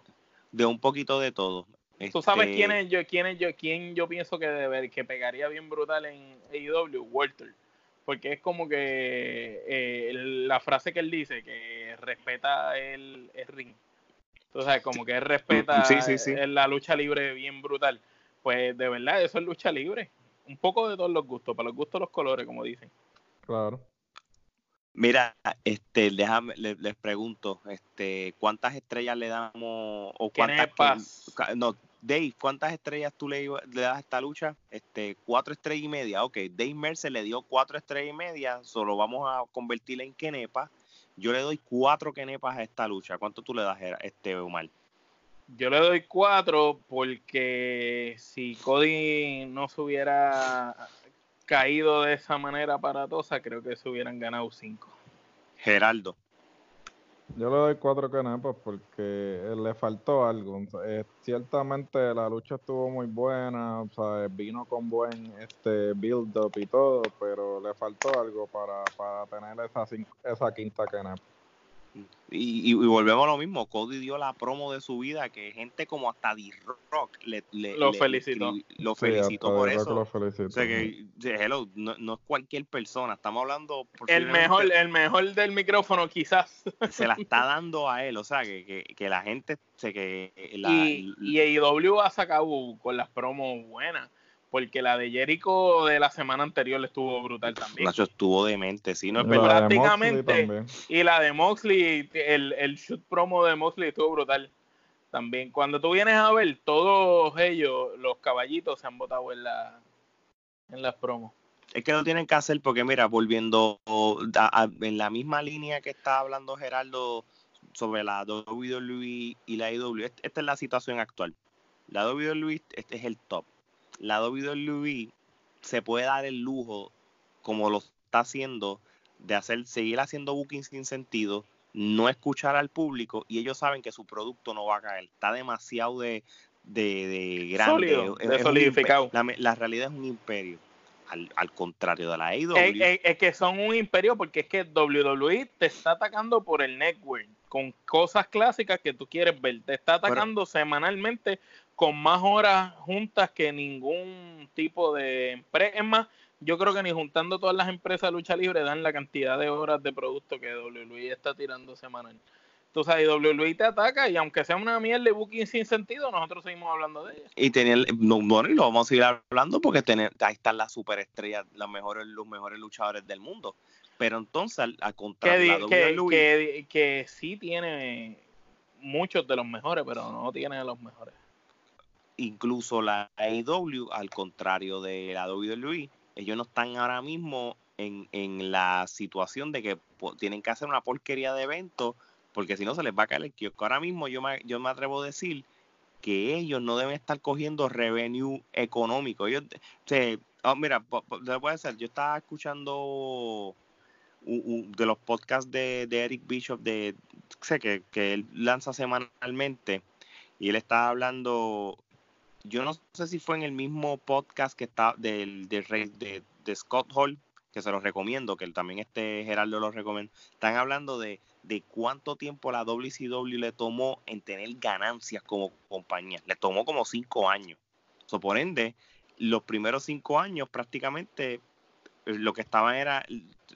De un poquito de todo. ¿Tú sabes este quién es yo, quién es yo, quién yo pienso que debe, que pegaría bien brutal en AEW? Walter porque es como que eh, la frase que él dice, que respeta el, ring. Entonces, como que él respeta la lucha libre bien brutal. Pues de verdad, eso es lucha libre. Un poco de todos los gustos, para los gustos los colores, como dicen. Claro. Mira, este, déjame, les, pregunto, este, ¿cuántas estrellas le damos o cuántas? No, Dave, ¿cuántas estrellas tú le, das a esta lucha? Este, cuatro estrellas y media. Ok, Dave Mercer le dio cuatro estrellas y media, solo vamos a convertirla en Kenepa. Yo le doy cuatro Kenepas a esta lucha. ¿Cuánto tú le das, este, Omar? Yo le doy cuatro porque si Cody no se hubiera caído de esa manera aparatosa, creo que se hubieran ganado cinco. Geraldo. Yo le doy cuatro canapos porque le faltó algo. Eh, ciertamente la lucha estuvo muy buena, o sea, vino con buen este build-up y todo, pero le faltó algo para, para tener esa, esa quinta canapa. Y, volvemos a lo mismo, Cody dio la promo de su vida, que gente como hasta D-Rock le, lo felicitó. lo felicitó por eso. o sea que, hello, no, es cualquier persona, estamos hablando... El mejor, el mejor del micrófono quizás. Se la está dando a él, o sea, que, que, la gente... Se, que la, y, y AEW ha sacado con las promos buenas porque la de Jericho de la semana anterior estuvo brutal también. Nacho estuvo demente, sí, no es Prácticamente. Y la de Moxley, el, el shoot promo de Moxley estuvo brutal también. Cuando tú vienes a ver, todos ellos, los caballitos, se han botado en, la, en las promos. Es que lo tienen que hacer porque, mira, volviendo en la misma línea que está hablando Gerardo sobre la WWE y la IW, esta es la situación actual. La WWE, este es el top la WWE se puede dar el lujo, como lo está haciendo, de hacer, seguir haciendo bookings sin sentido, no escuchar al público y ellos saben que su producto no va a caer. Está demasiado de, de, grande. de solidificado. La, realidad es un imperio. Al, contrario de la AEW. Es, que son un imperio porque es que WWE te está atacando por el network con cosas clásicas que tú quieres ver. Te está atacando semanalmente con más horas juntas que ningún tipo de empresa. Es más, yo creo que ni juntando todas las empresas de lucha libre dan la cantidad de horas de producto que WWE está tirando semanal. Entonces ahí WWE te ataca y aunque sea una mierda de booking sin sentido, nosotros seguimos hablando de ella. Y tener, bueno, y lo vamos a seguir hablando porque tener, ahí están las superestrellas, los mejores, los mejores luchadores del mundo. Pero entonces, al, contrario, que, WWE, que sí tiene muchos de los mejores, pero no tiene los mejores incluso la AEW, al contrario de la WWE, ellos no están ahora mismo en, en la situación de que tienen que hacer una porquería de evento, porque si no se les va a caer el kiosco. Ahora mismo yo me, yo me atrevo a decir que ellos no deben estar cogiendo revenue económico. Ellos, oh, mira, puede ser, yo estaba escuchando de los podcasts de, Eric Bishop, de, sé que, que él lanza semanalmente, y él estaba hablando yo no sé si fue en el mismo podcast que está del, de, de, Scott Hall, que se los recomiendo, que también este Gerardo lo recomienda. Están hablando de, de cuánto tiempo la WCW le tomó en tener ganancias como compañía. Le tomó como cinco años. So, por ende, los primeros cinco años prácticamente eh, lo que estaban era,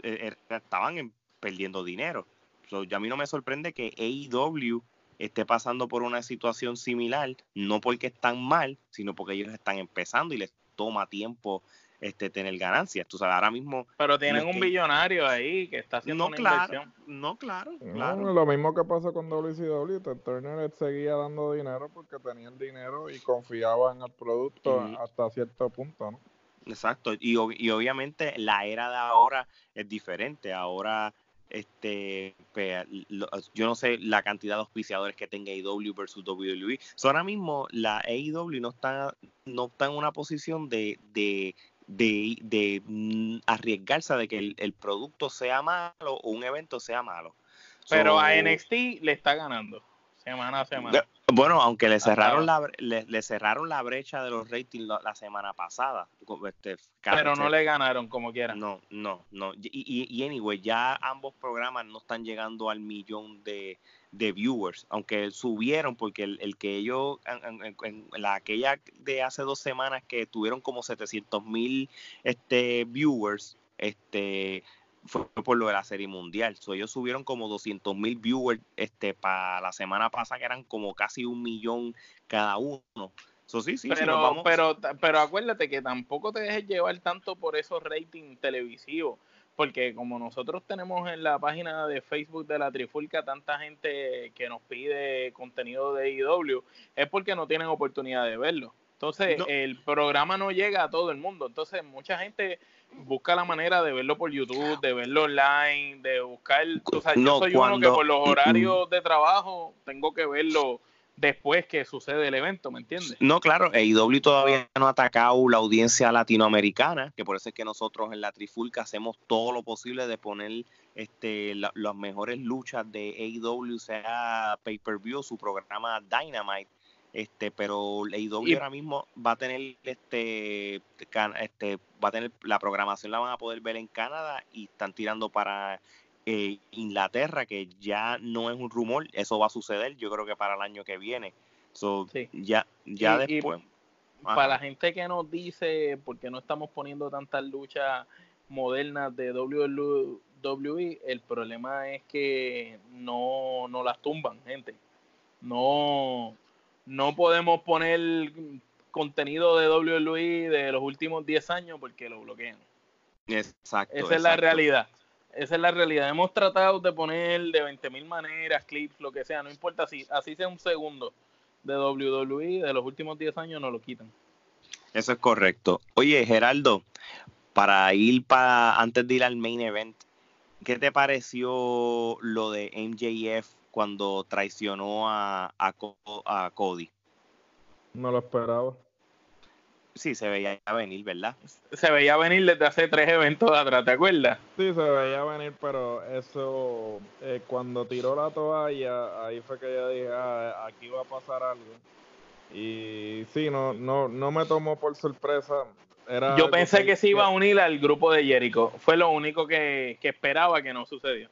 eh, estaban perdiendo dinero. So, a mí no me sorprende que AEW esté pasando por una situación similar, no porque están mal, sino porque ellos están empezando y les toma tiempo este tener ganancias. Tú sabes, ahora mismo. Pero tienen un billonario ahí que está haciendo no, una claro, No, claro, claro. lo mismo que pasó con WCW. Turner seguía dando dinero porque tenía el dinero y confiaba en el producto hasta cierto punto, ¿no? Exacto. Y, y obviamente la era de ahora es diferente. Ahora este yo no sé la cantidad de auspiciadores que tenga AEW versus WWE. ahora mismo la AEW no está, no está en una posición de, de, de, mm, arriesgarse de que el, producto sea malo o un evento sea malo. Pero a NXT le está ganando semana a semana. Bueno, aunque le cerraron la le, cerraron la brecha de los ratings la, semana pasada. Este, Pero no le ganaron como quieran. No, no, no. Y, y, anyway, ya ambos programas no están llegando al millón de, viewers, aunque subieron porque el, que ellos, en, la aquella de hace dos semanas que tuvieron como 700 mil este, viewers, este fue por lo de la serie mundial. ellos subieron como 200 mil viewers este, para la semana pasada, que eran como casi un millón cada uno. sí, sí, pero, pero, pero acuérdate que tampoco te dejes llevar tanto por esos ratings televisivos. Porque como nosotros tenemos en la página de Facebook de la Trifulca tanta gente que nos pide contenido de IW, es porque no tienen oportunidad de verlo. Entonces, el programa no llega a todo el mundo. Entonces, mucha gente busca la manera de verlo por YouTube, de verlo online, de buscar. O sea, yo soy uno que por los horarios de trabajo tengo que verlo después que sucede el evento, ¿me entiendes? No, claro, AEW todavía no ha atacado la audiencia latinoamericana, que por eso es que nosotros en la Trifulca hacemos todo lo posible de poner este, las mejores luchas de AEW, sea pay-per-view, su programa Dynamite, este, pero AEW ahora mismo va a tener este, este, va a tener la programación la van a poder ver en Canadá y están tirando para eh, Inglaterra, que ya no es un rumor, eso va a suceder, yo creo que para el año que viene. So, Ya, ya después. para la gente que nos dice, porque no estamos poniendo tantas luchas modernas de WWE, el problema es que no, no las tumban, gente. No, no podemos poner contenido de WWE de los últimos 10 años porque lo bloquean. Exacto. Esa es la realidad esa es la realidad. Hemos tratado de poner de 20.000 maneras, clips, lo que sea, no importa si así sea un segundo de WWE, de los últimos 10 años no lo quitan. Eso es correcto. Oye, Geraldo, para ir para antes de ir al main event, ¿qué te pareció lo de MJF cuando traicionó a, a Cody? No lo esperaba sí se veía venir, ¿verdad? Se veía venir desde hace tres eventos atrás, ¿te acuerdas? Sí, se veía venir, pero eso, eh, cuando tiró la toalla, ahí fue que yo dije, ah, aquí va a pasar algo. Y sí, no, no, no me tomó por sorpresa. Era yo pensé que, se iba a unir al grupo de Jericho. Fue lo único que, que esperaba que no sucedió.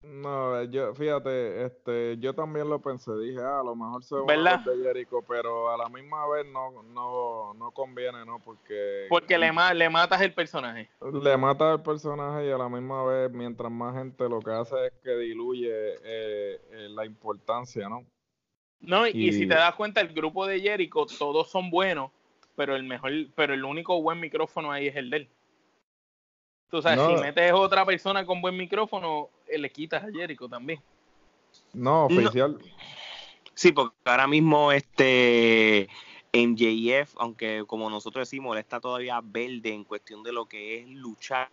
No, yo, fíjate, este, yo también lo pensé, dije, ah, a lo mejor se va a de Jericho, pero a la misma vez no, no, no conviene, ¿no? Porque... Porque le, le matas el personaje. Le matas el personaje y a la misma vez, mientras más gente lo que hace es que diluye eh, eh, la importancia, ¿no? No, y, si te das cuenta, el grupo de Jericho, todos son buenos, pero el mejor, pero el único buen micrófono ahí es el de él. Tú sabes, si metes otra persona con buen micrófono, eh, le quitas a Jericho también. No, oficial. Sí, porque ahora mismo este MJF, aunque como nosotros decimos, él está todavía verde en cuestión de lo que es luchar,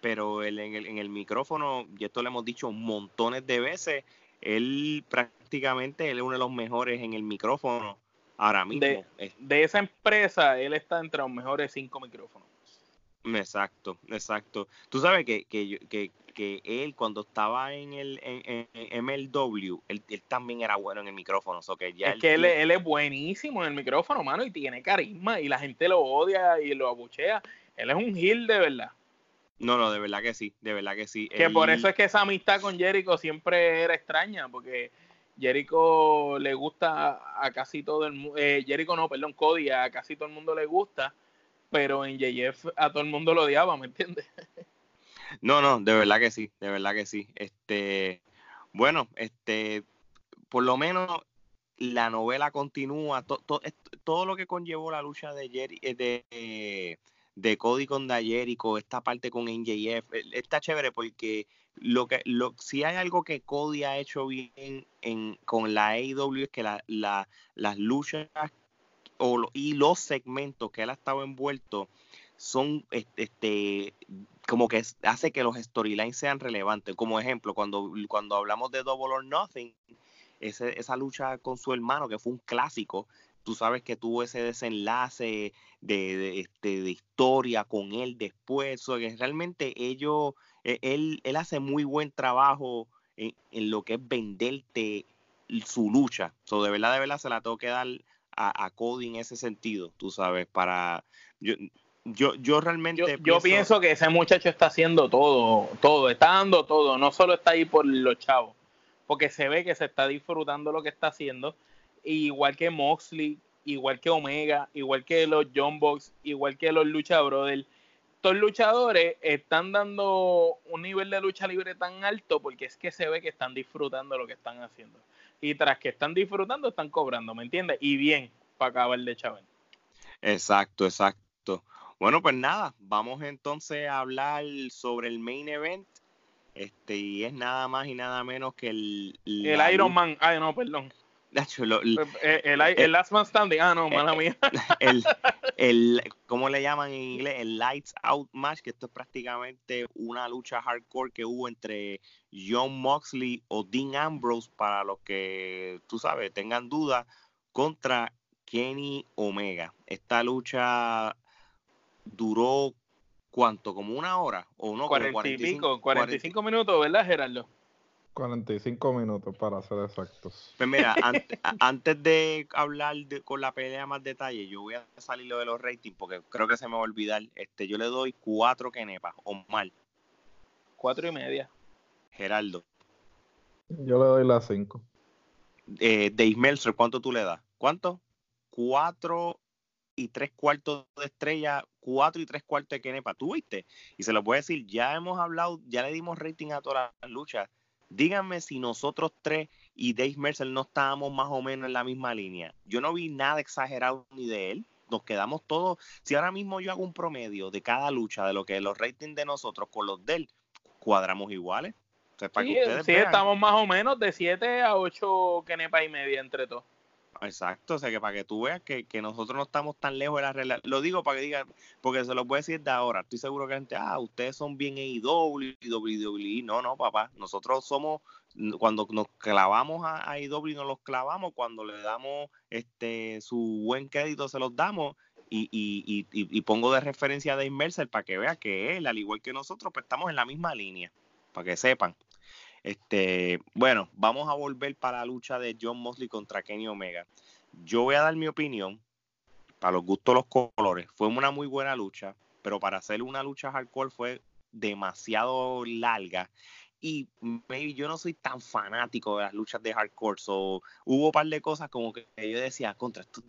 pero él, en, el, en el micrófono, y esto lo hemos dicho montones de veces, él prácticamente él es uno de los mejores en el micrófono ahora mismo. De, de esa empresa, él está entre los mejores cinco micrófonos. Exacto, exacto. Tú sabes que, que, que, que él cuando estaba en el en, MLW, él, también era bueno en el micrófono. que ya es que él, él, es buenísimo en el micrófono, mano, y tiene carisma y la gente lo odia y lo abuchea. Él es un heel de verdad. No, no, de verdad que sí, de verdad que sí. Que por eso es que esa amistad con Jericho siempre era extraña, porque Jericho le gusta a casi todo el mundo, eh, Jericho no, perdón, Cody, a casi todo el mundo le gusta pero en JF a todo el mundo lo odiaba, ¿me entiendes? No, no, de verdad que sí, de verdad que sí. Este, bueno, este, por lo menos la novela continúa, todo lo que conllevó la lucha de Jerry, eh, de, de Cody con Jericho, esta parte con NJF, eh, está chévere porque lo que, lo, si hay algo que Cody ha hecho bien en, con la AEW es que la, la, las luchas y los segmentos que él ha estado envuelto son este como que hace que los storylines sean relevantes. Como ejemplo, cuando, cuando hablamos de Double or Nothing, esa lucha con su hermano, que fue un clásico, tú sabes que tuvo ese desenlace de, este, de historia con él después, que realmente ellos, e, él, él hace muy buen trabajo en, lo que es venderte su lucha. So, de verdad, de verdad, se la tengo que dar a, Cody en ese sentido, tú sabes, para... Yo, yo, yo realmente... Yo pienso... que ese muchacho está haciendo todo, todo, está dando todo, no solo está ahí por los chavos, porque se ve que se está disfrutando lo que está haciendo, igual que Moxley, igual que Omega, igual que los John Box, igual que los Lucha Brothers, estos luchadores están dando un nivel de lucha libre tan alto porque es que se ve que están disfrutando lo que están haciendo y tras que están disfrutando, están cobrando, ¿me entiendes? Y bien, para acabar de chaval. Exacto, exacto. Bueno, pues nada, vamos entonces a hablar sobre el main event. Este, y es nada más y nada menos que el. El Iron Man. Ay, no, perdón. Eh, el, el, last man standing, ah, no, mala mía. El, el, ¿cómo le llaman en inglés? El lights out match, que esto es prácticamente una lucha hardcore que hubo entre John Moxley o Dean Ambrose, para los que, tú sabes, tengan dudas, contra Kenny Omega. Esta lucha duró ¿cuánto? ¿Como una hora? ¿O no? 45, 45 minutos, ¿verdad, Gerardo? 45 minutos para ser exactos. Pues mira, antes, de hablar con la pelea más detalle, yo voy a salir lo de los ratings porque creo que se me va a olvidar. Este, yo le doy cuatro kenepas o mal. Cuatro y media. Geraldo. Yo le doy las cinco. Eh, Dave Meltzer, ¿cuánto tú le das? ¿Cuánto? Cuatro y tres cuartos de estrella, cuatro y tres cuartos de kenepa. ¿Tú viste? Y se lo a decir, ya hemos hablado, ya le dimos rating a todas las luchas Díganme si nosotros tres y Dave Mercer no estábamos más o menos en la misma línea. Yo no vi nada exagerado ni de él. Nos quedamos todos. Si ahora mismo yo hago un promedio de cada lucha de lo que es los ratings de nosotros con los de él, cuadramos iguales. sí, estamos más o menos de 7 a 8 kenepa y media entre todos. Exacto, o sea que para que tú veas que, nosotros no estamos tan lejos de la realidad. Lo digo para que digan, porque se lo voy a decir de ahora. Estoy seguro que la gente, ah, ustedes son bien AEW WWE. No, no, papá. Nosotros somos, cuando nos clavamos a AEW, nos los clavamos. Cuando le damos este su buen crédito, se los damos. Y, y, y, y pongo de referencia a Dave para que vea que él, al igual que nosotros, pues estamos en la misma línea. Para que sepan. Este, bueno, vamos a volver para la lucha de John Mosley contra Kenny Omega. Yo voy a dar mi opinión, para los gustos los colores. Fue una muy buena lucha, pero para hacer una lucha hardcore fue demasiado larga y maybe yo no soy tan fanático de las luchas de hardcore, so, hubo un par de cosas como que yo decía, contra esto,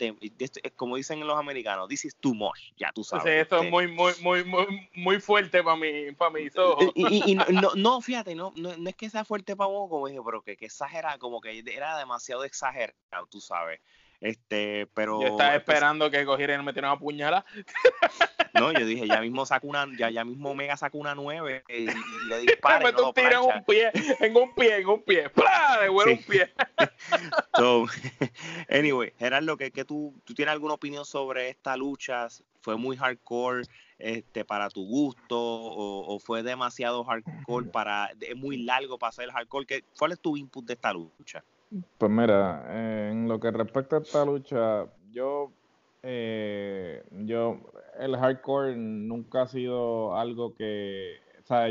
como dicen los americanos, this is too much, ya tú sabes. esto es este muy, muy, muy, muy, muy fuerte para mí, para mis ojos. Y, no, no, fíjate, no, no, es que sea fuerte para vos, como dije, pero que, que exagera, como que era demasiado exagerado, tú sabes. Este, pero. Yo estaba esperando que cogieran y me metieran a puñalar. No, yo dije, ya mismo saco una, ya, ya mismo Mega saca una 9 y, le dispara. Me no en un pie, en un pie, en un pie. ¡Plah! Devuelve un pie. so, anyway, Gerardo, ¿qué, que tú, tú tienes alguna opinión sobre esta lucha? ¿Fue muy hardcore este, para tu gusto o, o fue demasiado hardcore para, es muy largo para hacer hardcore? ¿Qué, ¿Cuál es tu input de esta lucha? Pues mira, en lo que respecta a esta lucha, yo, eh, yo, el hardcore nunca ha sido algo que, o sea,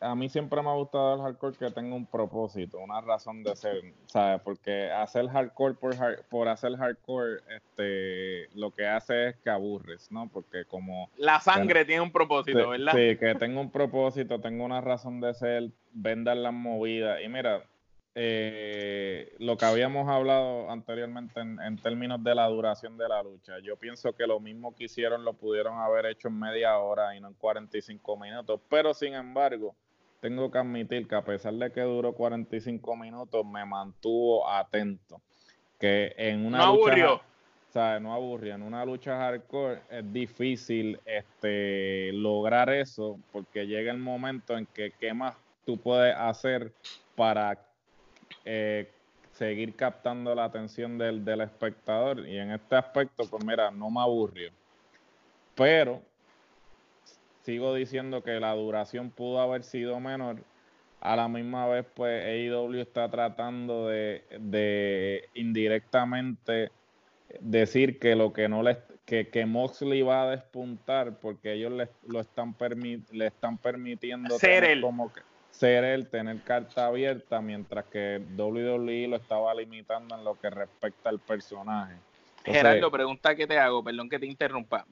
a mí siempre me ha gustado el hardcore que tenga un propósito, una razón de ser, ¿sabes? Porque hacer hardcore por, por hacer hardcore, este, lo que hace es que aburres, ¿no? Porque como... La sangre tiene un propósito, ¿verdad? Sí, que tenga un propósito, tenga una razón de ser, vendan las movidas. Y mira, eh, lo que habíamos hablado anteriormente en, términos de la duración de la lucha. Yo pienso que lo mismo que hicieron lo pudieron haber hecho en media hora y no en 45 minutos, pero sin embargo, tengo que admitir que a pesar de que duró 45 minutos, me mantuvo atento. Que en una no lucha, aburrió. Sea, no aburrió. En una lucha hardcore es difícil este, lograr eso porque llega el momento en que qué más tú puedes hacer para eh, seguir captando la atención del, del, espectador. Y en este aspecto, pues mira, no me aburrió. Pero sigo diciendo que la duración pudo haber sido menor. A la misma vez, pues AEW está tratando de, de indirectamente decir que lo que no les que, que Moxley va a despuntar porque ellos le, lo están le están permitiendo ser él. como que ser él, tener carta abierta, mientras que WWE lo estaba limitando en lo que respecta al personaje. Gerardo, pregunta que te hago, perdón que te interrumpa.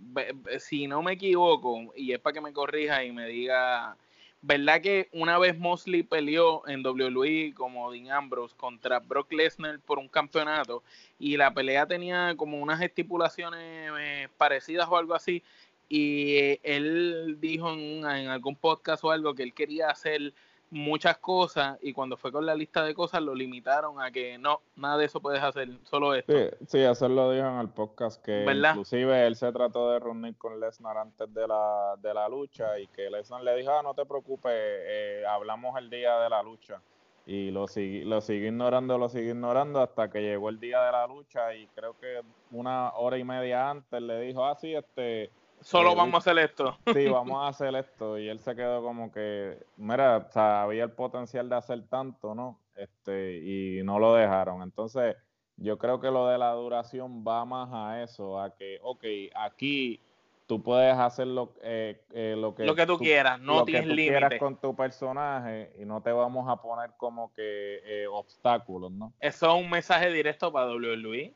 Si no me equivoco, y es para que me corrija y me diga, ¿verdad que una vez Mosley peleó en WWE como Dean Ambrose contra Brock Lesnar por un campeonato y la pelea tenía como unas estipulaciones eh, parecidas o algo así? Y eh, él dijo en, en algún podcast o algo que él quería hacer muchas cosas y cuando fue con la lista de cosas lo limitaron a que no, nada de eso puedes hacer, solo esto. Sí, sí eso lo dijo en el podcast que inclusive él se trató de reunir con Lesnar antes de la, de la lucha y que Lesnar le dijo, ah, no te preocupes, eh, hablamos el día de la lucha. y lo siguió, lo siguió ignorando, lo siguió ignorando hasta que llegó el día de la lucha y creo que una hora y media antes le dijo, ah, sí, este... Solo eh, vamos a hacer esto. Sí, vamos a hacer esto. Y él se quedó como que, mira, o sea, había el potencial de hacer tanto, ¿no? Este, y no lo dejaron. Entonces, yo creo que lo de la duración va más a eso, a que, ok, aquí tú puedes hacer lo, eh, eh, lo que, lo que tú, quieras, no tienes límites con tu personaje y no te vamos a poner como que eh, obstáculos, ¿no? Eso es un mensaje directo para WWE.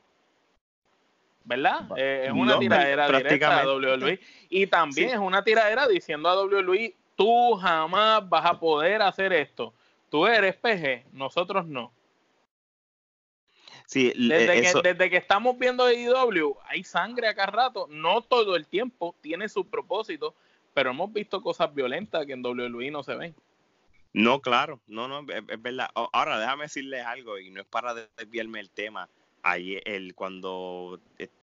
¿Verdad? es una tiradera directa a WWE. Y también es una tiradera diciendo a WWE, tú jamás vas a poder hacer esto. Tú eres PG, nosotros no desde, que, desde que estamos viendo AEW, hay sangre acá rato, no todo el tiempo, tiene su propósito, pero hemos visto cosas violentas que en WWE no se ven. No, claro, no, no, es, verdad. Ahora, déjame decirles algo, y no es para desviarme el tema. Ayer, el, cuando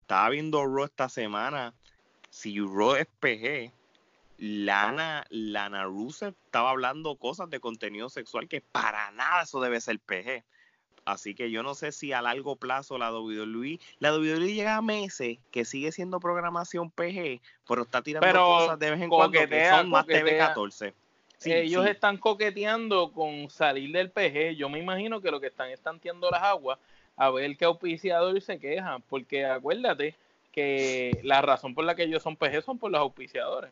estaba viendo Raw esta semana, si Raw es PG, Lana, Lana Rusev estaba hablando cosas de contenido sexual que para nada eso debe ser PG. Así que yo no sé si a largo plazo la WWE, la WWE llega a meses que sigue siendo programación PG, pero está tirando cosas de vez en cuando que son más TV14. ellos están coqueteando con salir del PG. Yo me imagino que lo que están es tanteando las aguas a ver qué auspiciador se queja. Porque acuérdate que la razón por la que ellos son PG son por los auspiciadores.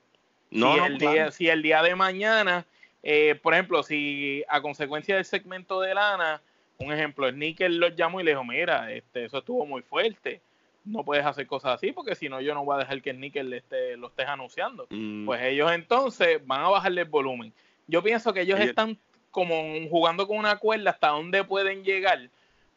No, si, el, día, si el día de mañana, eh, por ejemplo, si a consecuencia del segmento de lana un ejemplo, Nickel los llamó y le dijo, mira, este, eso estuvo muy fuerte, no puedes hacer cosas así porque si no yo no voy a dejar que Nickel este, lo estés anunciando. Mm. Pues ellos entonces van a bajarle el volumen. Yo pienso que ellos están como jugando con una cuerda hasta dónde pueden llegar,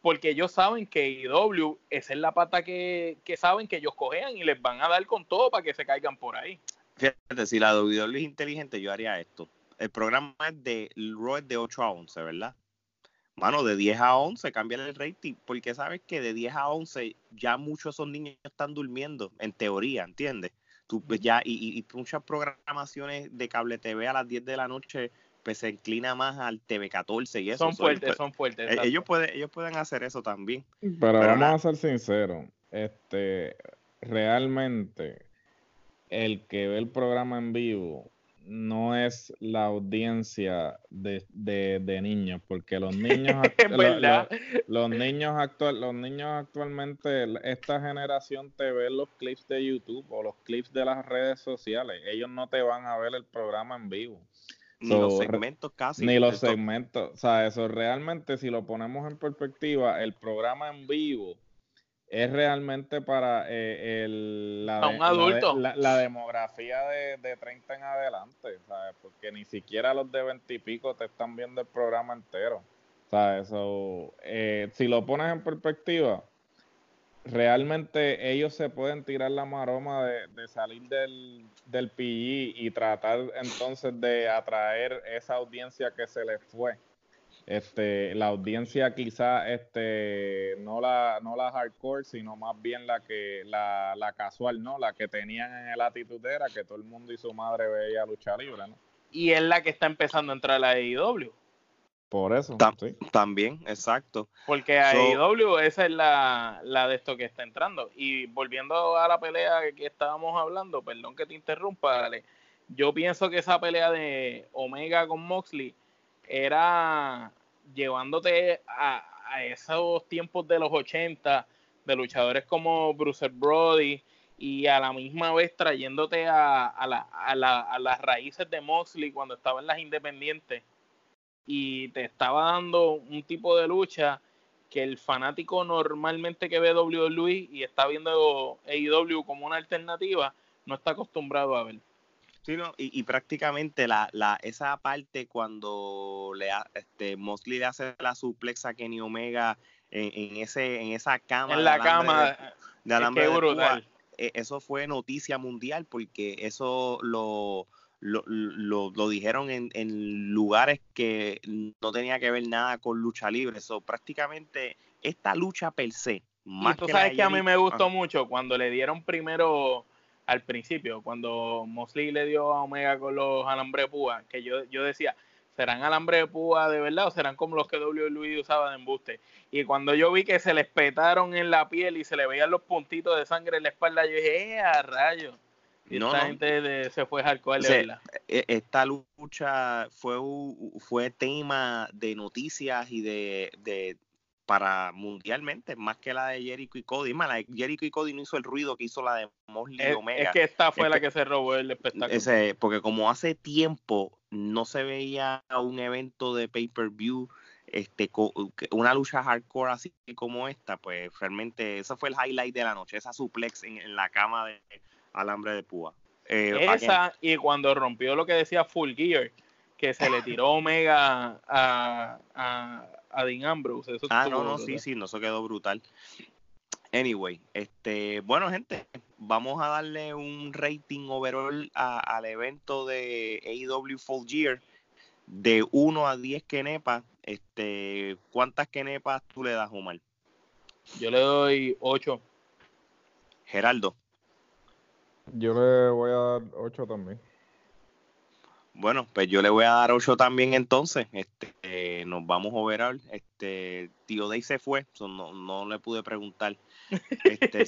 porque ellos saben que IW, esa es la pata que, saben que ellos cojean y les van a dar con todo para que se caigan por ahí. Fíjate, si la WWE es inteligente, yo haría esto. El programa es de Raw de 8 a 11, ¿verdad? Mano, de 10 a 11 cambia el rating, porque sabes que de 10 a 11 ya muchos de esos niños están durmiendo, en teoría, ¿entiendes? Tú, pues, ya, y, muchas programaciones de cable TV a las 10 de la noche pues se inclina más al TV 14 y eso. Son fuertes, son fuertes. Eh, ellos pueden, ellos pueden hacer eso también. Pero, vamos a ser sinceros, este, realmente el que ve el programa en vivo no es la audiencia de, de, niños, porque los niños, los niños actual, los niños actualmente, esta generación te ve los clips de YouTube o los clips de las redes sociales. Ellos no te van a ver el programa en vivo. Ni los segmentos casi. Ni los segmentos. O sea, eso realmente, si lo ponemos en perspectiva, el programa en vivo es realmente para eh, el, la, un adulto. La, demografía de, de, 30 en adelante, ¿sabes? Porque ni siquiera los de 20 y pico te están viendo el programa entero. ¿Sabes? Eh, si lo pones en perspectiva, realmente ellos se pueden tirar la maroma de, salir del, del PG y tratar entonces de atraer esa audiencia que se les fue este, la audiencia quizá este, no, la, no la hardcore, sino más bien la que la, la casual, ¿no? La que tenían en el atitudera que todo el mundo y su madre veía lucha libre, ¿no? Y es la que está empezando a entrar a la AEW. Por eso. sí. También, exacto. Porque a AEW esa es la, la de esto que está entrando. Y volviendo a la pelea que estábamos hablando, perdón que te interrumpa, dale. Yo pienso que esa pelea de Omega con Moxley era llevándote a, esos tiempos de los 80 de luchadores como Bruce Brody y a la misma vez trayéndote a, a, las raíces de Moxley cuando estaba en las independientes y te estaba dando un tipo de lucha que el fanático normalmente que ve WWE y está viendo AEW como una alternativa no está acostumbrado a ver y, prácticamente la, la, esa parte cuando le este, Mosley le hace la suplex a Kenny Omega en, ese, en esa cama. En la cama. De, alambre brutal. E, eso fue noticia mundial porque eso lo, lo, lo, dijeron en, en, lugares que no tenía que ver nada con lucha libre. Eso prácticamente esta lucha per se. Más y tú sabes que a mí me gustó mucho cuando le dieron primero al principio, cuando Mosley le dio a Omega con los alambres púa, que yo, yo decía, ¿Serán alambre de púa de verdad o serán como los que WWE usaba de embuste? Y cuando yo vi que se les petaron en la piel y se le veían los puntitos de sangre en la espalda, yo dije, ¡eh, a rayos! Y esta gente se fue hardcore de verdad. E, esta lucha fue, fue tema de noticias y de, de para mundialmente, más que la de Jericho y Cody. Más, la de Jericho y Cody no hizo el ruido que hizo la de Mosley es, Omega. Es que esta fue la que se robó el espectáculo. Ese, porque como hace tiempo no se veía un evento de pay-per-view, este, una lucha hardcore así como esta, pues realmente ese fue el highlight de la noche, esa suplex en, la cama de alambre de púa. Eh, esa y cuando rompió lo que decía Full Gear, que se le tiró Omega a, a, a Dean Ambrose. ah, no, no, sí, sí, no, eso quedó brutal. Anyway, este, bueno, gente, vamos a darle un rating overall al evento de AEW Full Gear de 1 a 10 kenepas. Este, ¿cuántas kenepas tú le das, Omar? Yo le doy 8. Geraldo. Yo le voy a dar 8 también. Bueno, pues yo le voy a dar 8 también entonces. Este, nos vamos a ver. Este, tío Day se fue, no, no le pude preguntar. Este,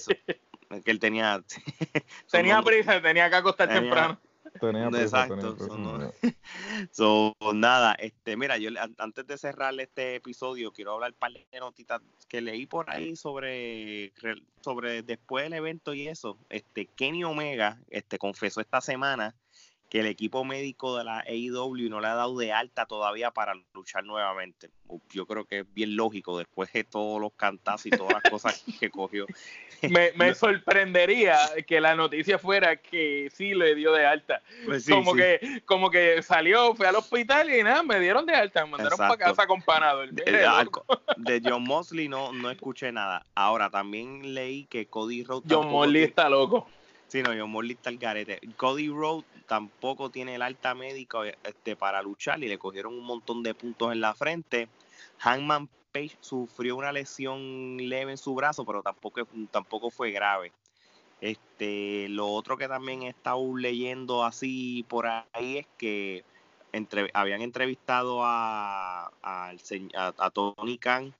que él tenía. tenía prisa, tenía que acostar temprano. Tenía prisa, Exacto. so, nada, este, mira, yo antes de cerrar este episodio, quiero hablar un par de notitas que leí por ahí sobre, sobre después del evento y eso. Este, Kenny Omega, este, confesó esta semana que el equipo médico de la AEW no le ha dado de alta todavía para luchar nuevamente. Yo creo que es bien lógico después de todos los cantazos y todas las cosas que cogió. Me, sorprendería que la noticia fuera que sí le dio de alta. Pues como que como que salió, fue al hospital y nada, me dieron de alta, me mandaron para casa con panadol. De, John Mosley no, no escuché nada. Ahora también leí que Cody Rhodes John Mosley está loco. Sí, no, Mosley está el garete. Cody Rhodes tampoco tiene el alta médica este, para luchar y le cogieron un montón de puntos en la frente. Hangman Page sufrió una lesión leve en su brazo, pero tampoco, tampoco fue grave. Este, lo otro que también he estado leyendo así por ahí es que entre, habían entrevistado a, a Tony Khan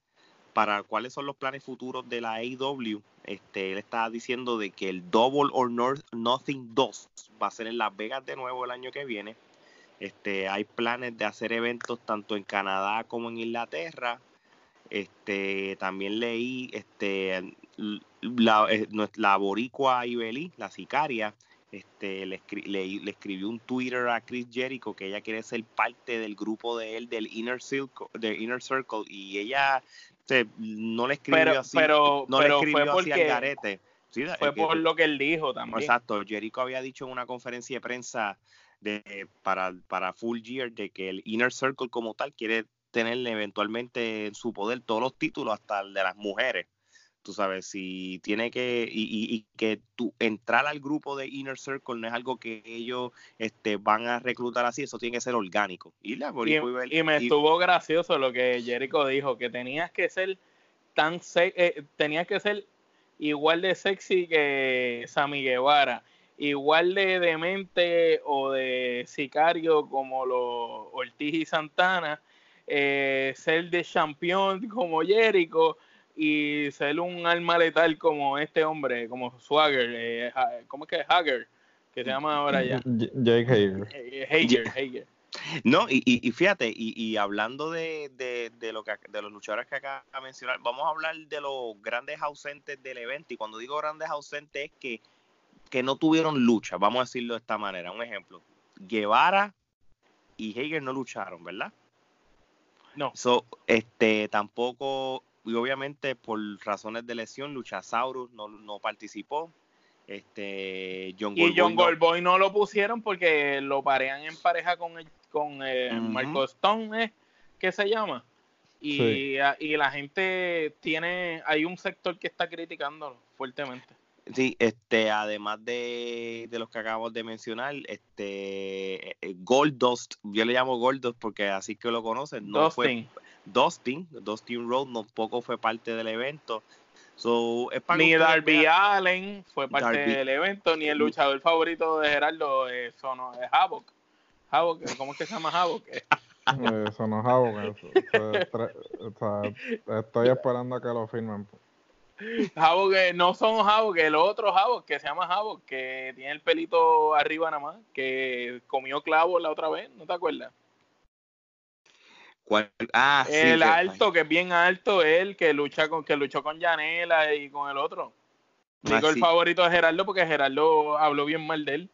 para cuáles son los planes futuros de la AEW, este, él está diciendo de que el Double or Nothing 2 va a ser en Las Vegas de nuevo el año que viene. Este, hay planes de hacer eventos tanto en Canadá como en Inglaterra. Este, también leí este, la, eh, boricua Ibeli, la sicaria, este, le, le, escribió un Twitter a Chris Jericho que ella quiere ser parte del grupo de él, del Inner Circle, del Inner Circle y ella no le escribió así, pero, no le escribió fue así al garete. fue por lo que él dijo también. Exacto, Jericho había dicho en una conferencia de prensa de, para, para Full Gear de que el Inner Circle como tal quiere tener eventualmente en su poder todos los títulos, hasta el de las mujeres tú sabes, si tiene que, y, y, que tú entrar al grupo de Inner Circle no es algo que ellos este, van a reclutar así, eso tiene que ser orgánico. Y, la, y, me estuvo gracioso lo que Jericho dijo, que tenías que ser tan, eh, tenías que ser igual de sexy que Sammy Guevara, igual de demente o de sicario como los Ortiz y Santana, eh, ser de champion como Jericho y ser un alma letal como este hombre, como Swagger, eh, ¿cómo es que es Hager? Que se llama ahora ya. Jake Hager. Eh, Hager, Hager. No, y, y, fíjate, y, y hablando de, de, de, lo que, de los luchadores que acá a mencionar, vamos a hablar de los grandes ausentes del evento. Y cuando digo grandes ausentes es que, que no tuvieron lucha, vamos a decirlo de esta manera. Un ejemplo, Guevara y Hager no lucharon, ¿verdad? No. So, este, tampoco y obviamente por razones de lesión, Luchasaurus no, no participó. Este, John y John Goldboy no, lo pusieron porque lo parean en pareja con, con eh, Marco Stone, ¿eh? ¿qué se llama? Y, y la gente tiene, hay un sector que está criticándolo fuertemente. Sí, este, además de, de los que acabamos de mencionar, este eh, Goldust, yo le llamo Goldust porque así que lo conocen, no fue Dustin, Dustin Road tampoco fue parte del evento. ni Darby Allen fue parte del evento, ni el luchador favorito de Gerardo, eso no, es Havoc. Havoc, ¿cómo es que se llama Havoc? Eso no es Havoc. estoy esperando a que lo firmen. Que no son que el otro Jabo que se llama Jabo, que tiene el pelito arriba nada más, que comió clavo la otra vez, ¿no te acuerdas? ¿Cuál? Ah, el alto, que es bien alto, él que lucha con, que luchó con Janela y con el otro. Ah, Digo el favorito de Gerardo porque Gerardo habló bien mal de él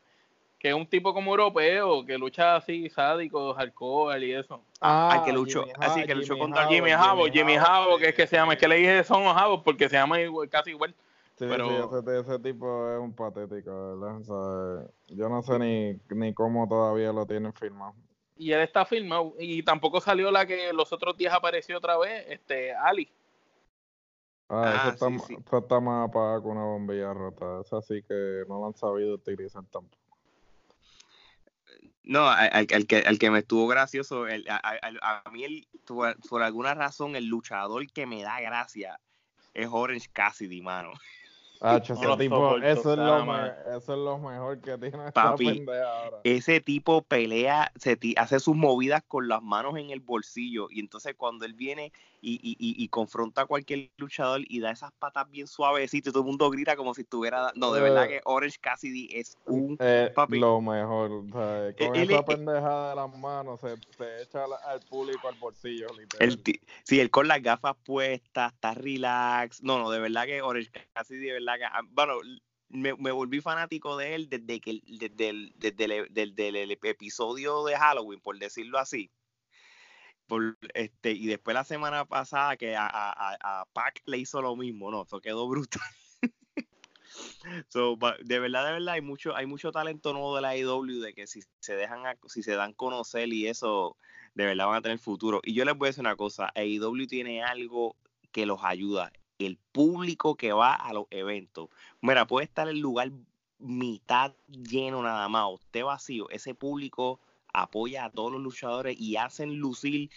que es un tipo como europeo, que lucha así, sádico, alcohol y eso. Ah, que luchó, así que luchó contra Jimmy Havoc, Jimmy Havoc, que es que se llama, es que le dije son Havoc porque se llama casi igual. Sí, pero... ese, ese, tipo es un patético, ¿verdad? yo no sé ni, ni cómo todavía lo tienen firmado. Y él está firmado, y tampoco salió la que los otros días apareció otra vez, este, Ali. Ah, eso, ah, está, está más apagado que una bombilla rota. Es así que no lo han sabido utilizar tampoco. No, al, que, al que me estuvo gracioso, a, mí el, por, alguna razón el luchador que me da gracia es Orange Cassidy, mano. Eso, es lo mejor que tiene Papi, ahora. Ese tipo pelea, se hace sus movidas con las manos en el bolsillo y entonces cuando él viene y, y, y, confronta a cualquier luchador y da esas patas bien suavecitas y todo el mundo grita como si estuviera... No, de verdad que Orange Cassidy es un... Eh, lo mejor, con esa pendejada de las manos se, echa al, público al bolsillo. El sí, él con las gafas puestas, está relax. No, no, de verdad que Orange Cassidy, de verdad que... Ah, bueno, me, me, volví fanático de él desde que desde el, desde el episodio de Halloween, por decirlo así este, y después la semana pasada que a, a, a Pac le hizo lo mismo, no, eso quedó brutal. de verdad, de verdad, hay mucho, hay mucho talento nuevo de la AEW de que si se dejan, si se dan conocer y eso, de verdad van a tener futuro. Y yo les voy a decir una cosa, AEW tiene algo que los ayuda, el público que va a los eventos. Mira, puede estar el lugar mitad lleno nada más, usted vacío, ese público apoya a todos los luchadores y hacen lucir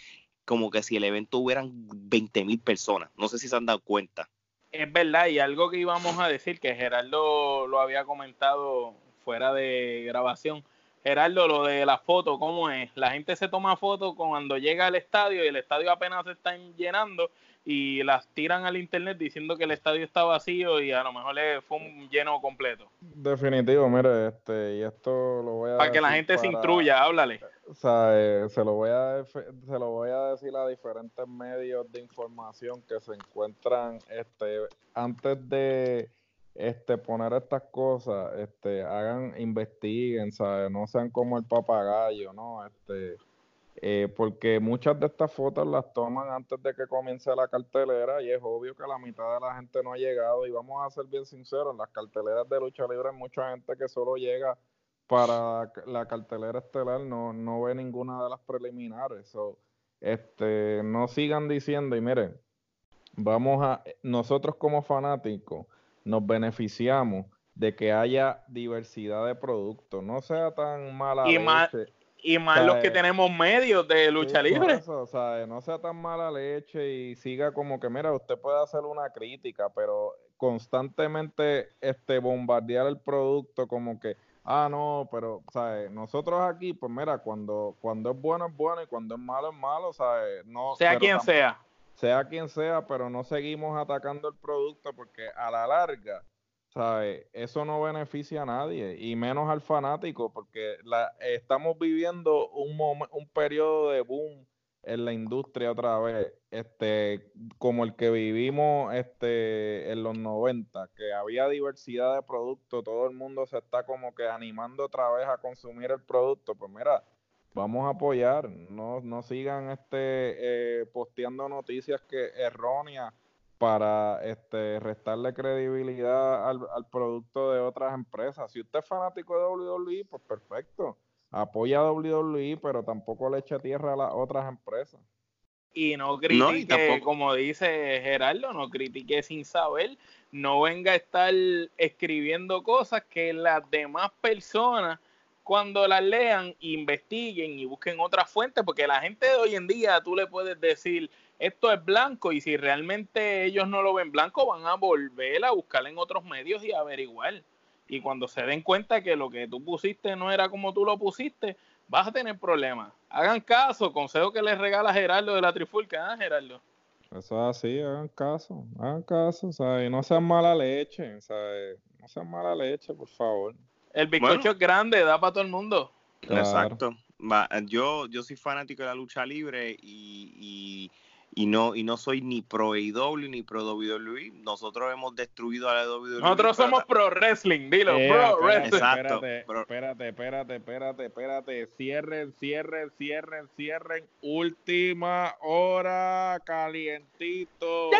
como que si el evento hubieran 20 mil personas. No sé si se han dado cuenta. Es verdad, y algo que íbamos a decir, que Gerardo lo había comentado fuera de grabación. Gerardo, lo de la foto, ¿cómo es? La gente se toma fotos cuando llega al estadio y el estadio apenas se está llenando y las tiran al internet diciendo que el estadio está vacío y a lo mejor le fue un lleno completo. Definitivo, mire, este, y esto lo voy a para que la gente se instruya, háblale. O sea, eh, se lo voy a se lo voy a decir a diferentes medios de información que se encuentran este antes de este poner estas cosas, este hagan investiguen, ¿sabes? No sean como el papagayo, ¿no? Este eh, porque muchas de estas fotos las toman antes de que comience la cartelera y es obvio que la mitad de la gente no ha llegado y vamos a ser bien sinceros, en las carteleras de lucha libre hay mucha gente que solo llega para la cartelera estelar, no, no ve ninguna de las preliminares. este, no sigan diciendo y miren, vamos a, nosotros como fanáticos nos beneficiamos de que haya diversidad de productos, no sea tan mala y y más los que tenemos medios de lucha libre. o sea, no sea tan mala leche y siga como que, mira, usted puede hacer una crítica, pero constantemente este bombardear el producto como que, ah, no, pero, ¿sabes? Nosotros aquí, pues mira, cuando, cuando es bueno es bueno y cuando es malo es malo, ¿sabes? No, sea quien sea. Sea quien sea, pero no seguimos atacando el producto porque a la larga eso no beneficia a nadie y menos al fanático porque la, estamos viviendo un, un periodo de boom en la industria otra vez, este, como el que vivimos este, en los 90, que había diversidad de productos, todo el mundo se está como que animando otra vez a consumir el producto, pues mira, vamos a apoyar, no, no sigan este, eh, posteando noticias que erróneas para este, restarle credibilidad al, producto de otras empresas. Si usted es fanático de WWE, pues perfecto. Apoya a WWE, pero tampoco le eche tierra a las otras empresas. Y no critique, como dice Gerardo, no critique sin saber. No venga a estar escribiendo cosas que las demás personas cuando las lean, investiguen y busquen otras fuentes, porque la gente de hoy en día tú le puedes decir, esto es blanco y si realmente ellos no lo ven blanco van a volver a buscar en otros medios y averiguar. Y cuando se den cuenta que lo que tú pusiste no era como tú lo pusiste, vas a tener problemas. Hagan caso, consejo que les regala Gerardo de la Trifulca, ¿ah, Gerardo? Eso es así, hagan caso, hagan caso, ¿sabes? Y no sean mala leche, ¿sabes? No sean mala leche, por favor. El bizcocho es grande, da para todo el mundo. Exacto. yo, yo soy fanático de la lucha libre y y no y no soy ni pro AEW ni pro WWE. Nosotros hemos destruido a la WWE. Nosotros somos pro wrestling, dilo, eh, pro wrestling. Exacto. Espérate, espérate, espérate, espérate, Cierren, cierren, cierren, cierren. Última hora, calientito.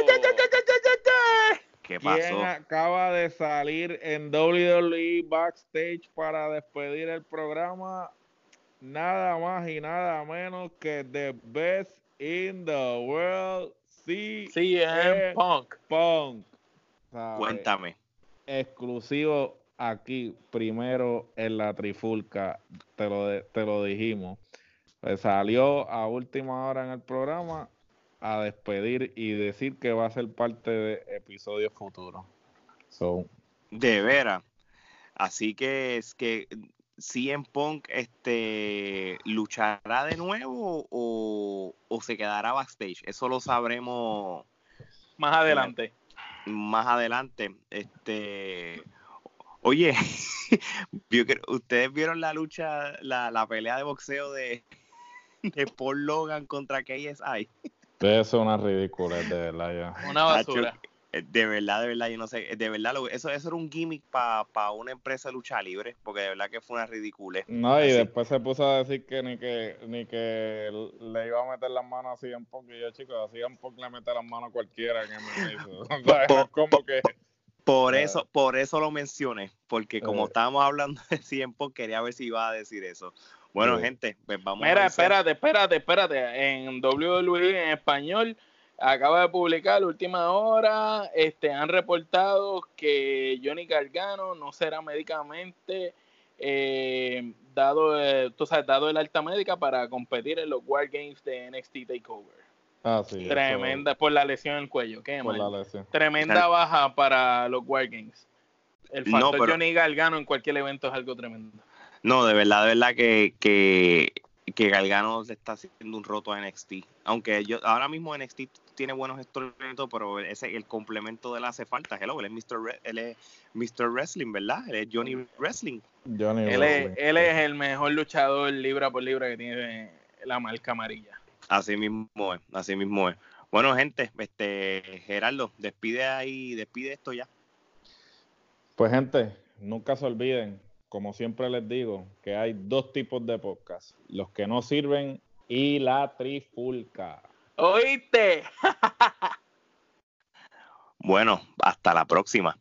¿Qué pasó? ¿Quién acaba de salir en WWE backstage para despedir el programa? Nada más y nada menos que The Best in the world CM Punk. Punk. Cuéntame. Exclusivo aquí, primero en la trifulca, te lo, te lo dijimos. Pues salió a última hora en el programa a despedir y decir que va a ser parte de episodios futuros. de veras. Así que es que CM Punk este, luchará de nuevo o, se quedará backstage. Eso lo sabremos más adelante. más adelante. Este, oye, ustedes vieron la lucha, la, pelea de boxeo de, de Paul Logan contra KSI. Eso es una ridícula, de verdad. Una basura. Eh, de verdad, de verdad, yo no sé, de verdad, eso, eso era un gimmick para una empresa de lucha libre, porque de verdad que fue una ridícula. No, y después se puso a decir que ni que ni que le iba a meter las manos así un poco, y yo, chicos, así un poco le mete las manos a cualquiera que me hizo. como que... Por eso, por eso lo mencioné, porque como eh. estábamos hablando de tiempo, quería ver si iba a decir eso. Bueno, gente, pues vamos Mira, espérate, espérate, espérate. En WWE en español acaba de publicar la última hora, este, han reportado que Johnny Gargano no será médicamente eh, dado, eh, tú sabes, dado el alta médica para competir en los War Games de NXT Takeover. Ah, sí, Tremenda, por la lesión en el cuello, qué Tremenda baja para los War Games. El factor Johnny Gargano en cualquier evento es algo tremendo. No, de verdad, de verdad que, que, que Gargano se está haciendo un roto a NXT. Aunque yo ahora mismo NXT tiene buenos instrumentos, pero ese el complemento de él hace falta. Hello, él es Mr. él es Mr. Wrestling, ¿verdad? Él es Johnny Wrestling. Johnny él, Es, él es el mejor luchador libra por libra que tiene la marca amarilla. Así mismo es, así mismo es. Bueno, gente, este Gerardo, despide ahí, despide esto ya. Pues gente, nunca se olviden, como siempre les digo, que hay dos tipos de podcast, los que no sirven y la trifulca. ¿Oíste? bueno, hasta la próxima.